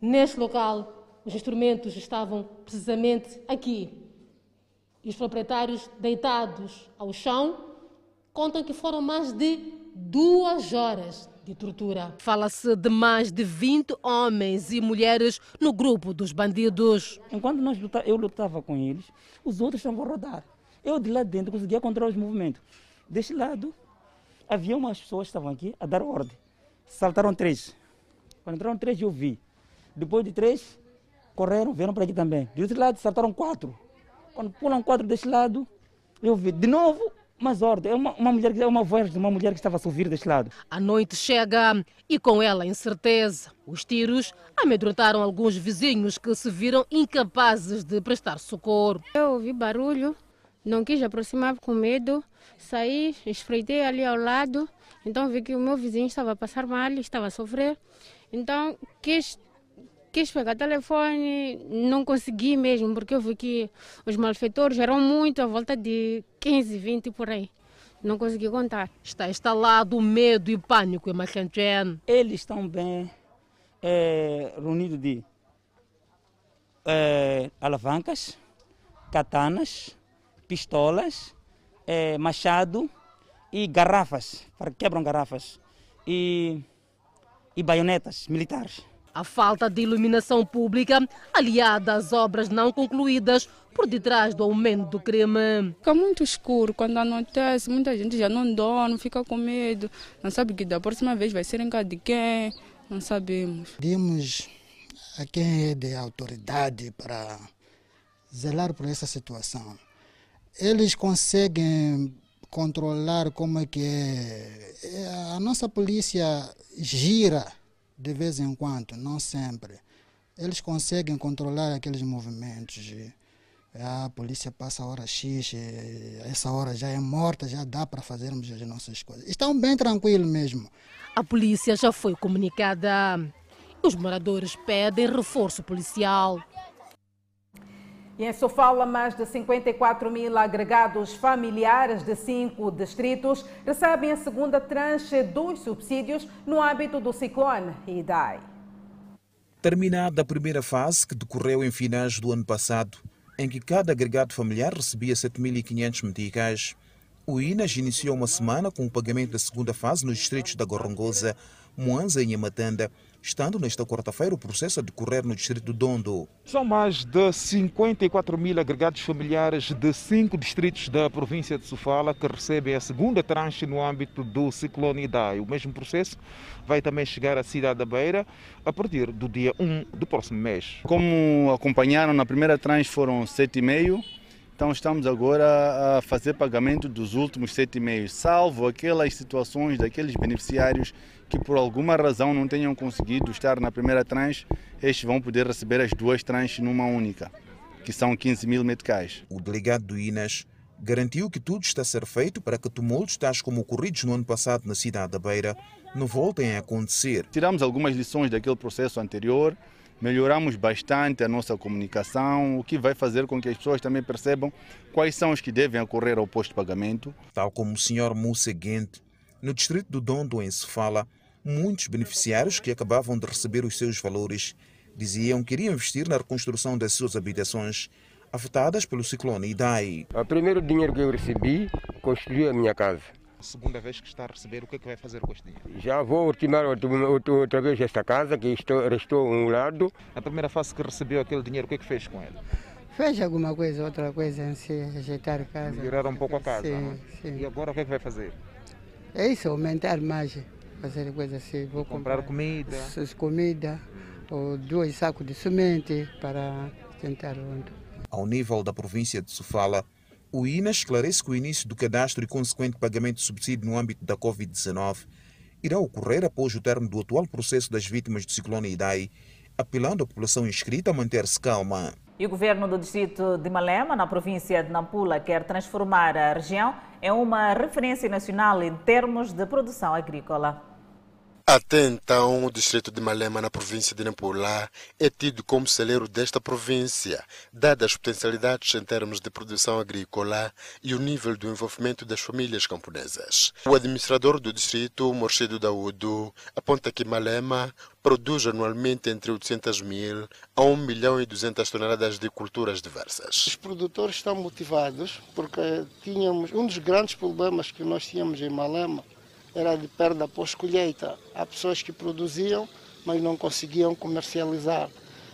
Neste local, os instrumentos estavam precisamente aqui. E os proprietários, deitados ao chão, contam que foram mais de duas horas de tortura. Fala-se de mais de 20 homens e mulheres no grupo dos bandidos. Enquanto nós lutava, eu lutava com eles, os outros estavam a rodar. Eu de lá dentro conseguia controlar os movimentos. Deste lado, havia umas pessoas que estavam aqui a dar ordem. Saltaram três. Quando entraram três, eu vi. Depois de três, correram, vieram para aqui também. De outro lado, saltaram quatro. Quando pulam quatro deste lado, eu vi. De novo, Mas ordem, é uma, uma mulher, é uma voz de uma mulher que estava a ouvir deste lado. A noite chega e com ela a incerteza. Os tiros amedrontaram alguns vizinhos que se viram incapazes de prestar socorro. Eu ouvi barulho, não quis aproximar com medo, saí, espreitei ali ao lado, então vi que o meu vizinho estava a passar mal, estava a sofrer, então quis quis pegar telefone, não consegui mesmo, porque eu vi que os malfeitores eram muito, à volta de 15, 20 por aí. Não consegui contar. Está instalado o medo e pânico em Machanchen. Eles estão bem é, reunidos de é, alavancas, katanas, pistolas, é, machado e garrafas, para quebram garrafas, e, e baionetas militares. A falta de iluminação pública, aliada às obras não concluídas, por detrás do aumento do crime. Fica muito escuro quando anoitece, muita gente já não dorme, fica com medo, não sabe que da próxima vez vai ser em casa de quem, não sabemos. Pedimos a quem é de autoridade para zelar por essa situação. Eles conseguem controlar como é que é. é a nossa polícia gira de vez em quando, não sempre. Eles conseguem controlar aqueles movimentos. A polícia passa a hora X, essa hora já é morta, já dá para fazermos as nossas coisas. Estão bem tranquilos mesmo. A polícia já foi comunicada. Os moradores pedem reforço policial. E em Sofala, mais de 54 mil agregados familiares de cinco distritos recebem a segunda tranche dos subsídios no âmbito do ciclone Idai. Terminada a primeira fase, que decorreu em finais do ano passado, em que cada agregado familiar recebia 7.500 meticais, o INAS iniciou uma semana com o pagamento da segunda fase nos distritos da Gorongosa, Moanza e Nhamatanda, estando nesta quarta-feira o processo a decorrer no distrito do Dondo. São mais de 54 mil agregados familiares de cinco distritos da província de Sofala que recebem a segunda tranche no âmbito do ciclone Idai. O mesmo processo vai também chegar à cidade da Beira a partir do dia 1 do próximo mês. Como acompanharam na primeira tranche foram 7,5 então estamos agora a fazer pagamento dos últimos sete meses, salvo aquelas situações daqueles beneficiários que por alguma razão não tenham conseguido estar na primeira tranche, estes vão poder receber as duas tranches numa única, que são 15 mil meticais. O delegado do INAS garantiu que tudo está a ser feito para que tumultos tais como ocorridos no ano passado na cidade da Beira não voltem a acontecer. Tiramos algumas lições daquele processo anterior, melhoramos bastante a nossa comunicação, o que vai fazer com que as pessoas também percebam quais são os que devem ocorrer ao posto de pagamento. Tal como o Sr. Moussa Guente, no distrito do Dondo, em Sofala, muitos beneficiários que acabavam de receber os seus valores diziam que iriam investir na reconstrução das suas habitações afetadas pelo ciclone Idai. O primeiro dinheiro que eu recebi, construí a minha casa segunda vez que está a receber, o que é que vai fazer com este dinheiro? Já vou ultimar outra, outra vez esta casa, que estou, restou um lado. A primeira fase que recebeu aquele dinheiro, o que é que fez com ele? Fez alguma coisa, outra coisa em si, ajeitar a casa. Melhorar um pouco a casa? Sim, sim. E agora o que é que vai fazer? É isso, aumentar mais, fazer coisas assim. Vou comprar, comprar comida? Comida, ou dois sacos de semente para tentar onde. Ao nível da província de Sofala, o INA esclarece que o início do cadastro e consequente pagamento de subsídio no âmbito da Covid-19 irá ocorrer após o término do atual processo das vítimas do ciclone Idai, apelando à população inscrita a manter-se calma. E o governo do distrito de Malema, na província de Nampula, quer transformar a região em uma referência nacional em termos de produção agrícola. Até então, o distrito de Malema, na província de Nampula, é tido como celeiro desta província, dadas as potencialidades em termos de produção agrícola e o nível do envolvimento das famílias camponesas. O administrador do distrito, Morshido Daúdo, aponta que Malema produz anualmente entre 800 mil a 1 milhão e 200 toneladas de culturas diversas. Os produtores estão motivados porque tínhamos um dos grandes problemas que nós tínhamos em Malema era de perda pós-colheita. Há pessoas que produziam, mas não conseguiam comercializar.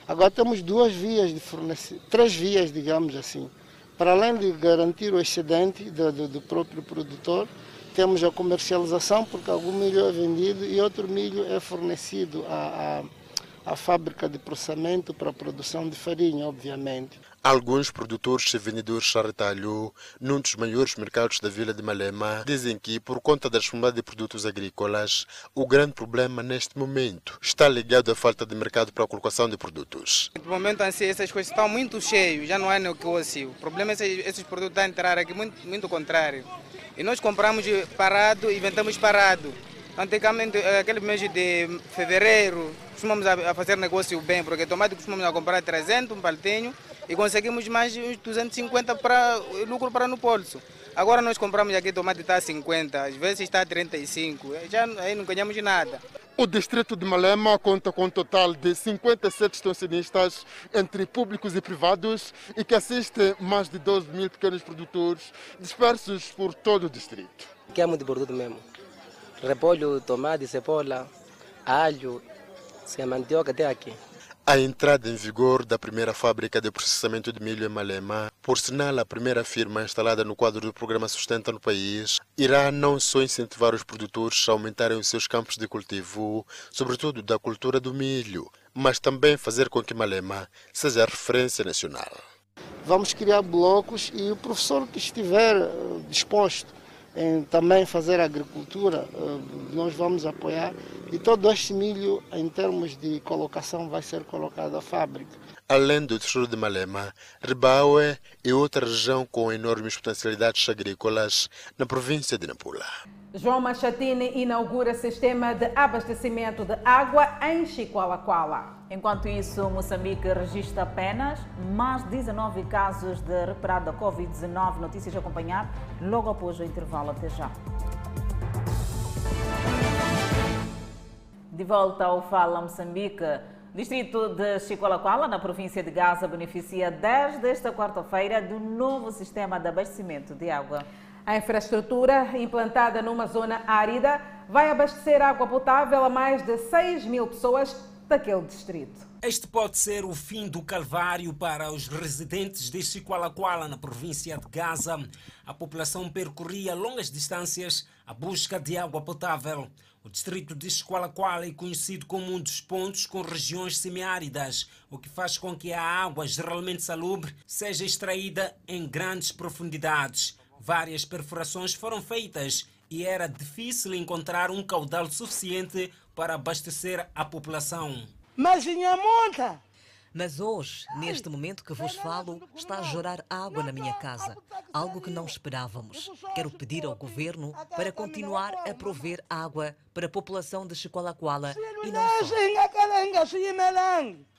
Agora temos duas vias de fornecer, três vias, digamos assim. Para além de garantir o excedente do, do, do próprio produtor, temos a comercialização, porque algum milho é vendido e outro milho é fornecido a, a a fábrica de processamento para a produção de farinha, obviamente. Alguns produtores e vendedores de retalho, num dos maiores mercados da vila de Malema, dizem que, por conta da disponibilidade de produtos agrícolas, o grande problema neste momento está ligado à falta de mercado para a colocação de produtos. No momento assim, essas coisas estão muito cheias, já não há negócio. O problema é que esses produtos estão a entrar aqui muito, muito contrário. E nós compramos parado e vendemos parado. Antigamente, aquele mês de fevereiro, costumamos a fazer negócio bem, porque tomate costumamos a comprar 300, um paltinho, e conseguimos mais uns 250 para lucro para no bolso. Agora nós compramos aqui tomate está a 50, às vezes está a 35, já aí não ganhamos nada. O distrito de Malema conta com um total de 57 extensionistas, entre públicos e privados, e que assiste mais de 12 mil pequenos produtores dispersos por todo o distrito. Que é muito produto mesmo. Repolho, tomate, cebola, alho, se mandioca até aqui. A entrada em vigor da primeira fábrica de processamento de milho em Malema, por sinal a primeira firma instalada no quadro do programa Sustenta no país, irá não só incentivar os produtores a aumentarem os seus campos de cultivo, sobretudo da cultura do milho, mas também fazer com que Malema seja referência nacional. Vamos criar blocos e o professor que estiver disposto em também fazer agricultura, nós vamos apoiar. E todo este milho, em termos de colocação, vai ser colocado à fábrica. Além do distrito de Malema, Ribaue é outra região com enormes potencialidades agrícolas na província de Nampula. João Machatini inaugura sistema de abastecimento de água em Chicoalacoala. Enquanto isso, Moçambique registra apenas mais 19 casos de recuperada Covid-19. Notícias a acompanhar logo após o intervalo. Até já. De volta ao Fala Moçambique. Distrito de Chicoalacoala, na província de Gaza, beneficia desde esta quarta-feira do novo sistema de abastecimento de água. A infraestrutura, implantada numa zona árida, vai abastecer água potável a mais de 6 mil pessoas daquele distrito. Este pode ser o fim do calvário para os residentes de Chicoalacoala, na província de Gaza. A população percorria longas distâncias à busca de água potável. O distrito de Chicoalacoala é conhecido como um dos pontos com regiões semiáridas, o que faz com que a água, geralmente salubre, seja extraída em grandes profundidades. Várias perfurações foram feitas e era difícil encontrar um caudal suficiente para abastecer a população. Mas tinha muita. Mas hoje, neste momento que vos falo, está a jorrar água na minha casa, algo que não esperávamos. Quero pedir ao governo para continuar a prover água para a população de Chicoalacoala e não só.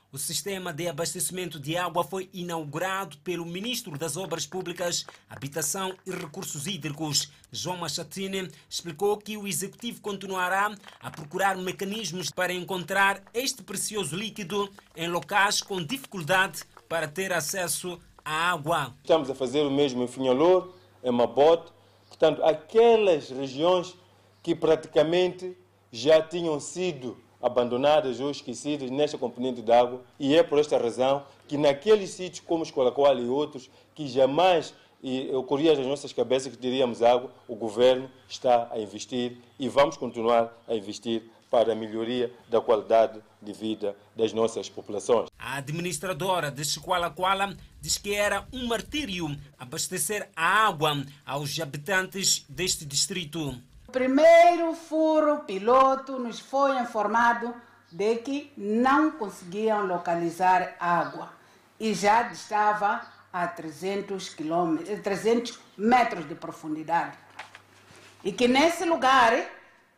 O sistema de abastecimento de água foi inaugurado pelo Ministro das Obras Públicas, Habitação e Recursos Hídricos. João Machatine explicou que o Executivo continuará a procurar mecanismos para encontrar este precioso líquido em locais com dificuldade para ter acesso à água. Estamos a fazer o mesmo em Finhalor, em Mabote, portanto, aquelas regiões que praticamente já tinham sido abandonadas ou esquecidas nesta componente de água e é por esta razão que naqueles sítios como Escolacoal e outros que jamais e ocorria nas nossas cabeças que teríamos água, o governo está a investir e vamos continuar a investir para a melhoria da qualidade de vida das nossas populações. A administradora de Chicoalacoala diz que era um martírio abastecer a água aos habitantes deste distrito. O primeiro furo piloto nos foi informado de que não conseguiam localizar água e já estava a 300, quilômetros, 300 metros de profundidade. E que nesse lugar,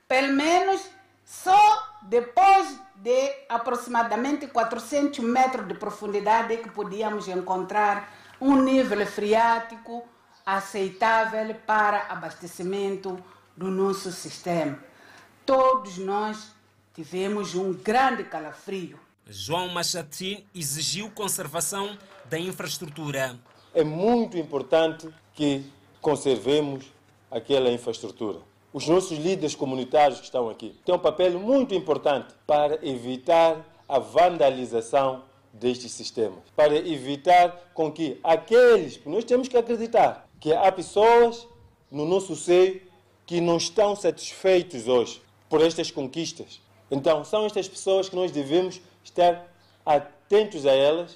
pelo menos só depois de aproximadamente 400 metros de profundidade que podíamos encontrar um nível freático aceitável para abastecimento do nosso sistema. Todos nós tivemos um grande calafrio. João Machatin exigiu conservação da infraestrutura. É muito importante que conservemos aquela infraestrutura. Os nossos líderes comunitários que estão aqui têm um papel muito importante para evitar a vandalização destes sistemas, para evitar com que aqueles, nós temos que acreditar que há pessoas no nosso seio que não estão satisfeitos hoje por estas conquistas. Então, são estas pessoas que nós devemos estar atentos a elas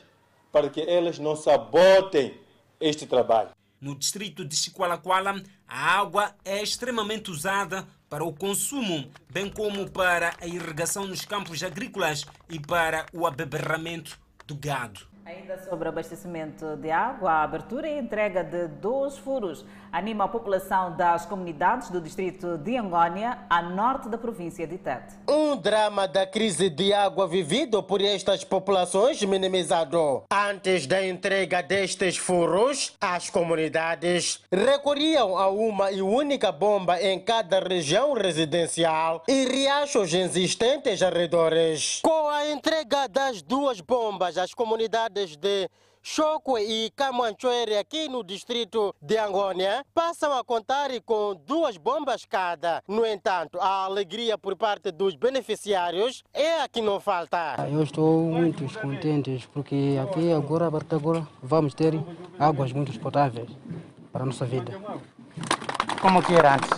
para que elas não sabotem este trabalho. No distrito de Chiqualaquala, a água é extremamente usada para o consumo, bem como para a irrigação nos campos agrícolas e para o abeberramento do gado. Ainda sobre abastecimento de água, a abertura e entrega de dois furos anima a população das comunidades do distrito de Angônia, a norte da província de Tete. Um drama da crise de água vivido por estas populações minimizado. Antes da entrega destes furos, as comunidades recorriam a uma e única bomba em cada região residencial e riachos existentes arredores. Com a entrega das duas bombas, as comunidades de Choco e Camanchoere, aqui no distrito de Angônia, passam a contar com duas bombas cada. No entanto, a alegria por parte dos beneficiários é a que não falta. Eu estou muito contente porque aqui agora, a partir agora, vamos ter águas muito potáveis para a nossa vida. Como que era antes?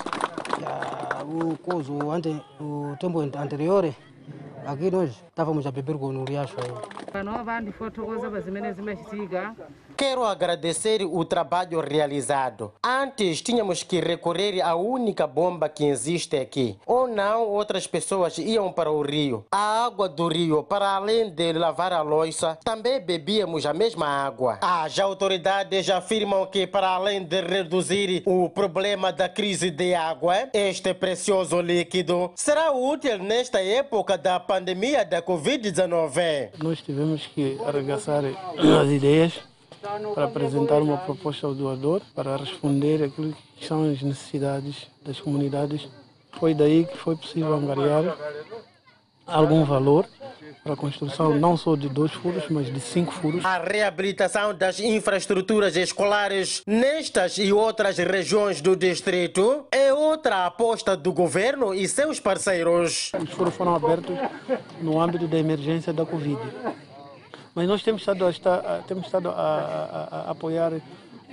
O, coso, ante, o tempo anterior, aqui nós estávamos a beber com o riacho aí. Quero agradecer o trabalho realizado. Antes tínhamos que recorrer à única bomba que existe aqui. Ou não, outras pessoas iam para o rio. A água do rio, para além de lavar a louça, também bebíamos a mesma água. As autoridades afirmam que, para além de reduzir o problema da crise de água, este precioso líquido será útil nesta época da pandemia da Covid-19. Nós tivemos que arregaçar as ideias para apresentar uma proposta ao doador para responder aquilo que são as necessidades das comunidades. Foi daí que foi possível angariar algum valor para a construção não só de dois furos, mas de cinco furos. A reabilitação das infraestruturas escolares nestas e outras regiões do distrito é outra aposta do governo e seus parceiros. Os furos foram abertos no âmbito da emergência da Covid. Mas nós temos estado a, estar, temos estado a, a, a apoiar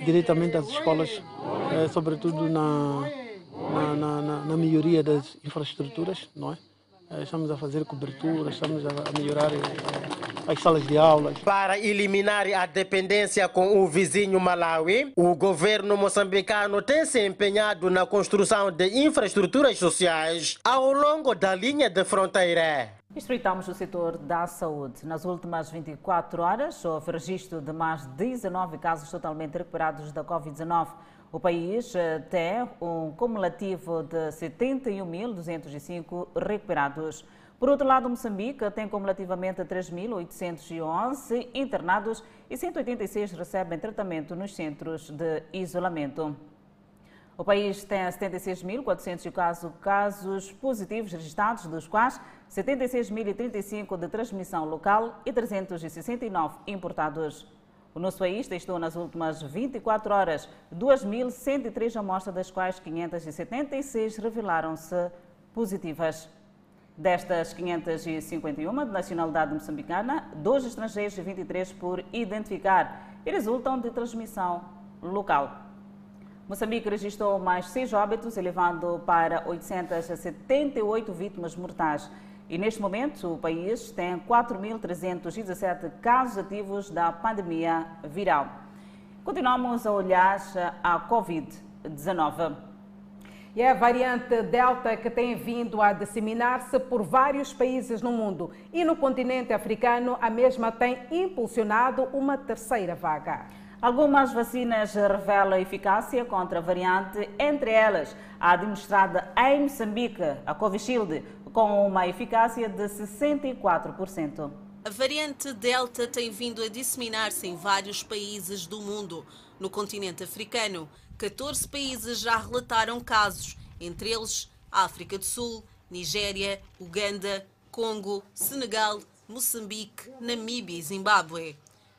diretamente as escolas, eh, sobretudo na, na, na, na melhoria das infraestruturas, não é? Estamos a fazer cobertura, estamos a melhorar as salas de aulas. Para eliminar a dependência com o vizinho Malawi, o governo moçambicano tem se empenhado na construção de infraestruturas sociais ao longo da linha de fronteira. Espreitamos o setor da saúde. Nas últimas 24 horas, houve registro de mais 19 casos totalmente recuperados da Covid-19. O país tem um cumulativo de 71.205 recuperados. Por outro lado, Moçambique tem cumulativamente 3.811 internados e 186 recebem tratamento nos centros de isolamento. O país tem 76.400 casos positivos registrados, dos quais 76.035 de transmissão local e 369 importados. O nosso país testou nas últimas 24 horas 2.103 amostras, das quais 576 revelaram-se positivas. Destas 551 de nacionalidade moçambicana, dois estrangeiros e 23 por identificar e resultam de transmissão local. Moçambique registrou mais seis óbitos, elevando para 878 vítimas mortais. E neste momento o país tem 4.317 casos ativos da pandemia viral. Continuamos a olhar a Covid-19. E é a variante Delta que tem vindo a disseminar-se por vários países no mundo. E no continente africano, a mesma tem impulsionado uma terceira vaga. Algumas vacinas revelam eficácia contra a variante, entre elas a administrada em Moçambique, a Covishield, com uma eficácia de 64%. A variante Delta tem vindo a disseminar-se em vários países do mundo. No continente africano, 14 países já relataram casos, entre eles África do Sul, Nigéria, Uganda, Congo, Senegal, Moçambique, Namíbia e Zimbábue.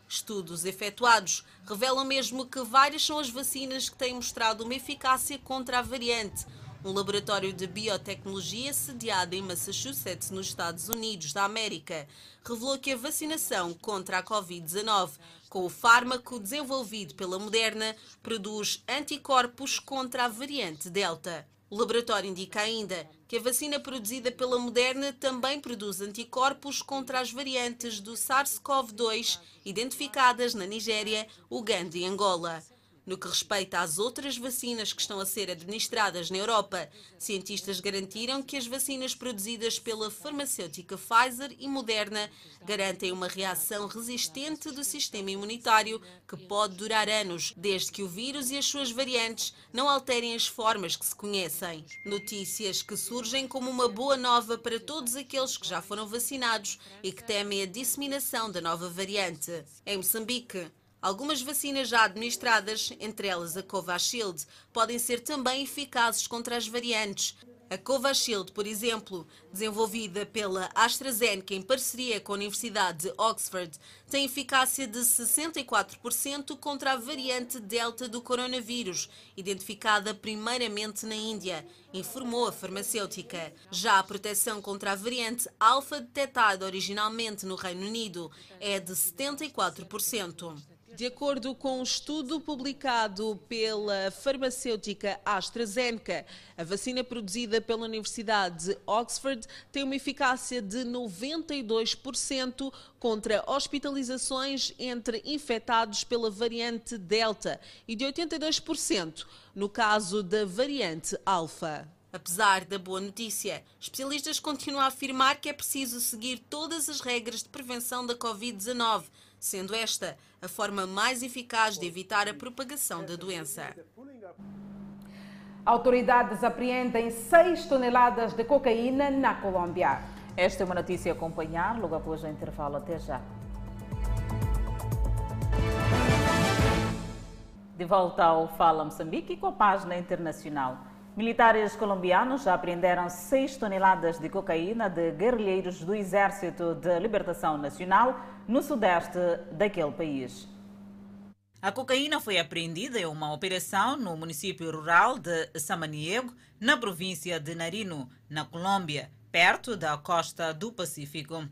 Estudos efetuados revelam mesmo que várias são as vacinas que têm mostrado uma eficácia contra a variante. Um laboratório de biotecnologia sediado em Massachusetts, nos Estados Unidos da América, revelou que a vacinação contra a Covid-19 com o fármaco desenvolvido pela Moderna produz anticorpos contra a variante Delta. O laboratório indica ainda que a vacina produzida pela Moderna também produz anticorpos contra as variantes do SARS-CoV-2 identificadas na Nigéria, Uganda e Angola. No que respeita às outras vacinas que estão a ser administradas na Europa, cientistas garantiram que as vacinas produzidas pela farmacêutica Pfizer e Moderna garantem uma reação resistente do sistema imunitário que pode durar anos, desde que o vírus e as suas variantes não alterem as formas que se conhecem. Notícias que surgem como uma boa nova para todos aqueles que já foram vacinados e que temem a disseminação da nova variante. Em Moçambique, Algumas vacinas já administradas, entre elas a Covishield, podem ser também eficazes contra as variantes. A Covishield, por exemplo, desenvolvida pela AstraZeneca em parceria com a Universidade de Oxford, tem eficácia de 64% contra a variante Delta do coronavírus, identificada primeiramente na Índia, informou a farmacêutica. Já a proteção contra a variante Alpha, detectada originalmente no Reino Unido, é de 74%. De acordo com um estudo publicado pela farmacêutica AstraZeneca, a vacina produzida pela Universidade de Oxford tem uma eficácia de 92% contra hospitalizações entre infectados pela variante Delta e de 82% no caso da variante Alpha. Apesar da boa notícia, especialistas continuam a afirmar que é preciso seguir todas as regras de prevenção da Covid-19 sendo esta a forma mais eficaz de evitar a propagação da doença. Autoridades apreendem 6 toneladas de cocaína na Colômbia. Esta é uma notícia a acompanhar logo após o intervalo. Até já. De volta ao Fala Moçambique com a página internacional. Militares colombianos já apreenderam 6 toneladas de cocaína de guerrilheiros do Exército de Libertação Nacional no sudeste daquele país. A cocaína foi apreendida em uma operação no município rural de Samaniego, na província de Narino, na Colômbia, perto da costa do Pacífico.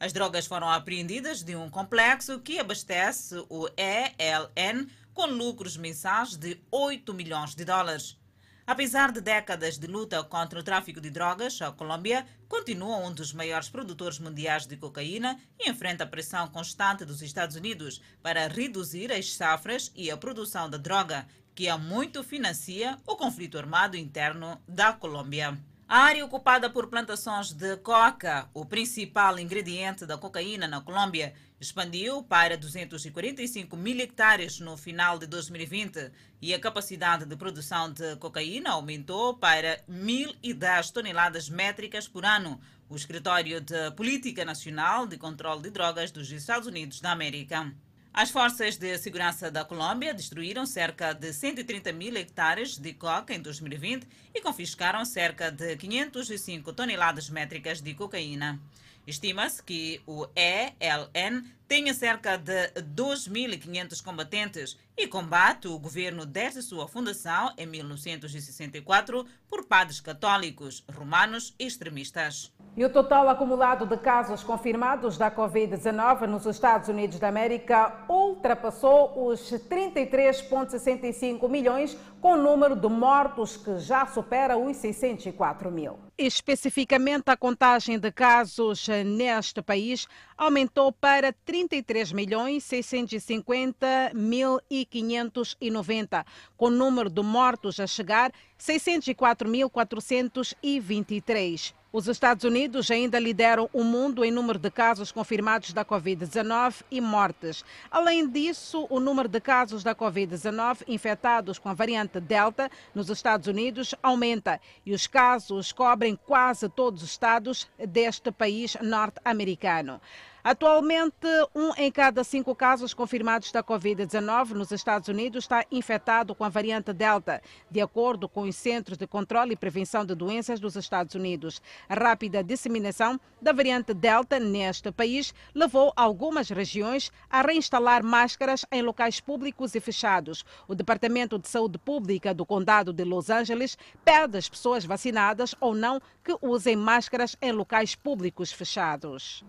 As drogas foram apreendidas de um complexo que abastece o ELN com lucros mensais de 8 milhões de dólares. Apesar de décadas de luta contra o tráfico de drogas, a Colômbia continua um dos maiores produtores mundiais de cocaína e enfrenta a pressão constante dos Estados Unidos para reduzir as safras e a produção da droga, que há muito financia o conflito armado interno da Colômbia. A área ocupada por plantações de coca, o principal ingrediente da cocaína na Colômbia, expandiu para 245 mil hectares no final de 2020 e a capacidade de produção de cocaína aumentou para 1.010 toneladas métricas por ano, o Escritório de Política Nacional de Controle de Drogas dos Estados Unidos da América. As forças de segurança da Colômbia destruíram cerca de 130 mil hectares de coca em 2020 e confiscaram cerca de 505 toneladas métricas de cocaína. Estima-se que o ELN tenha cerca de 2.500 combatentes e combate o governo desde sua fundação em 1964 por padres católicos, romanos e extremistas. E o total acumulado de casos confirmados da Covid-19 nos Estados Unidos da América ultrapassou os 33,65 milhões, com o número de mortos que já supera os 604 mil. Especificamente, a contagem de casos neste país aumentou para 33 milhões 650 mil e 590, com o número de mortos a chegar 604.423. Os Estados Unidos ainda lideram o mundo em número de casos confirmados da Covid-19 e mortes. Além disso, o número de casos da Covid-19 infectados com a variante Delta nos Estados Unidos aumenta e os casos cobrem quase todos os estados deste país norte-americano. Atualmente, um em cada cinco casos confirmados da Covid-19 nos Estados Unidos está infectado com a variante Delta, de acordo com os Centros de Controle e Prevenção de Doenças dos Estados Unidos. A rápida disseminação da variante Delta neste país levou algumas regiões a reinstalar máscaras em locais públicos e fechados. O Departamento de Saúde Pública do Condado de Los Angeles pede às pessoas vacinadas ou não que usem máscaras em locais públicos fechados.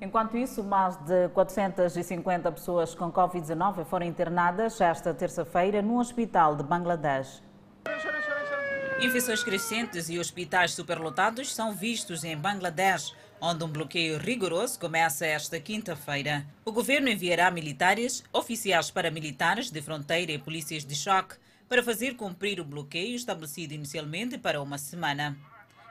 Enquanto isso, mais de 450 pessoas com Covid-19 foram internadas esta terça-feira no hospital de Bangladesh. Infecções crescentes e hospitais superlotados são vistos em Bangladesh, onde um bloqueio rigoroso começa esta quinta-feira. O governo enviará militares, oficiais paramilitares de fronteira e polícias de choque para fazer cumprir o bloqueio estabelecido inicialmente para uma semana.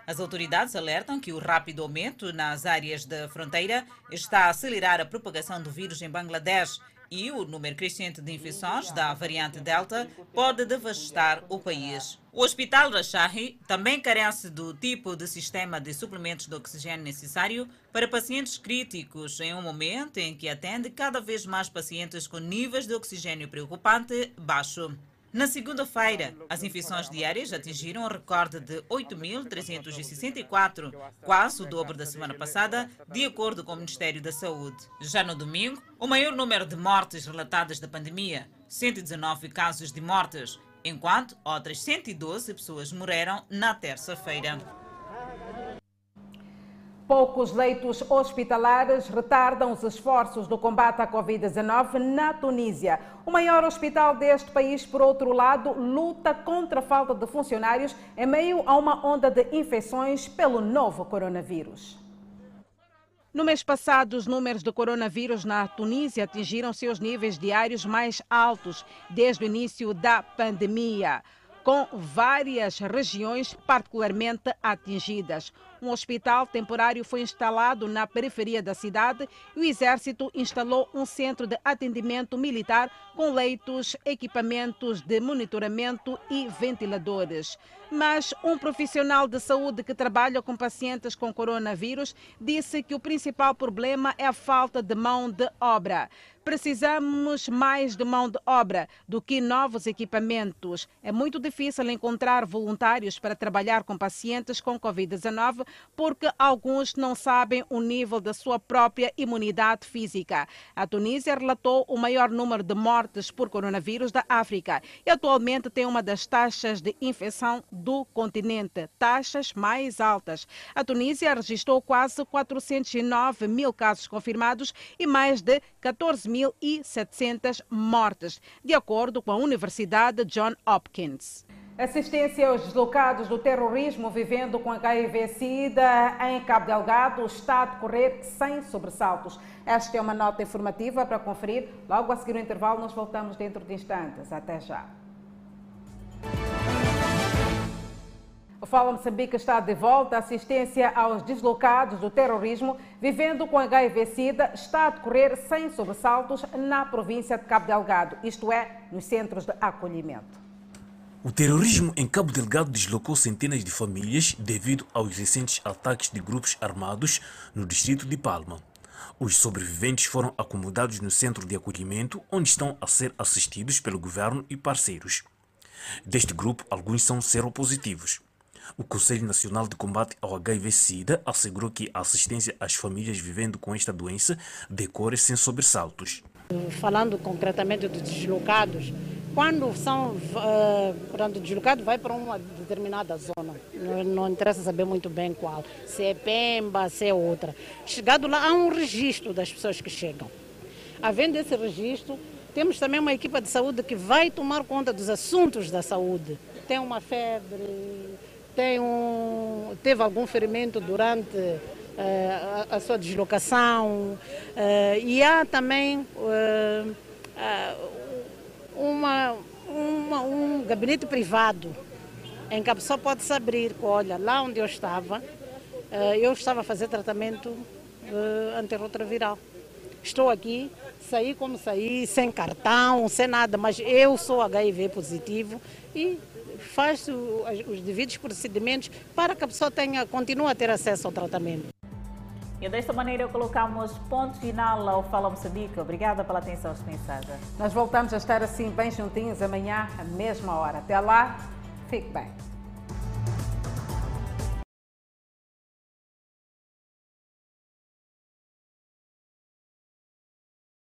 As autoridades alertam que o rápido aumento nas áreas da fronteira está a acelerar a propagação do vírus em Bangladesh e o número crescente de infecções da variante Delta pode devastar o país. O Hospital Rajshahi também carece do tipo de sistema de suplementos de oxigênio necessário para pacientes críticos em um momento em que atende cada vez mais pacientes com níveis de oxigênio preocupante baixo. Na segunda-feira, as infecções diárias atingiram um recorde de 8.364, quase o dobro da semana passada, de acordo com o Ministério da Saúde. Já no domingo, o maior número de mortes relatadas da pandemia, 119 casos de mortes, enquanto outras 112 pessoas morreram na terça-feira. Poucos leitos hospitalares retardam os esforços do combate à Covid-19 na Tunísia. O maior hospital deste país, por outro lado, luta contra a falta de funcionários em meio a uma onda de infecções pelo novo coronavírus. No mês passado, os números de coronavírus na Tunísia atingiram seus níveis diários mais altos desde o início da pandemia com várias regiões particularmente atingidas. Um hospital temporário foi instalado na periferia da cidade e o Exército instalou um centro de atendimento militar com leitos, equipamentos de monitoramento e ventiladores. Mas um profissional de saúde que trabalha com pacientes com coronavírus disse que o principal problema é a falta de mão de obra. Precisamos mais de mão de obra do que novos equipamentos. É muito difícil encontrar voluntários para trabalhar com pacientes com Covid-19 porque alguns não sabem o nível da sua própria imunidade física. A Tunísia relatou o maior número de mortes por coronavírus da África e atualmente tem uma das taxas de infecção do continente, taxas mais altas. A Tunísia registrou quase 409 mil casos confirmados e mais de 14.700 mortes, de acordo com a Universidade John Hopkins. Assistência aos deslocados do terrorismo vivendo com HIV-Sida em Cabo Delgado está a decorrer sem sobressaltos. Esta é uma nota informativa para conferir. Logo a seguir o intervalo, nós voltamos dentro de instantes. Até já. O Fala Moçambique está de volta. Assistência aos deslocados do terrorismo vivendo com HIV-Sida está a decorrer sem sobressaltos na província de Cabo Delgado, isto é, nos centros de acolhimento. O terrorismo em Cabo Delgado deslocou centenas de famílias devido aos recentes ataques de grupos armados no distrito de Palma. Os sobreviventes foram acomodados no centro de acolhimento, onde estão a ser assistidos pelo governo e parceiros. Deste grupo, alguns são seropositivos. O Conselho Nacional de Combate ao HIV-Sida assegurou que a assistência às famílias vivendo com esta doença decorre sem sobressaltos. Falando concretamente dos deslocados, quando são uh, portanto, deslocados, vai para uma determinada zona. Não, não, interessa saber muito bem qual. Se é Pemba, se é outra. Chegado lá, há um registro das pessoas que chegam. Havendo esse registro, temos também uma equipa de saúde que vai tomar conta dos assuntos da saúde. Tem uma febre, tem um, teve algum ferimento durante a, a, sua deslocação uh, e há também uh, uma, uma, um gabinete privado em que a pessoa pode se abrir, olha, lá onde eu estava, eu estava a fazer tratamento antirretroviral. Estou aqui, saí como saí, sem cartão, sem nada, mas eu sou HIV positivo e faz os devidos procedimentos para que a pessoa tenha, continue a ter acesso ao tratamento. E desta maneira colocamos ponto final ao Fala Moçambique. Obrigada pela atenção dispensada. Nós voltamos a estar assim bem juntinhos amanhã, à mesma hora. Até lá, fique bem.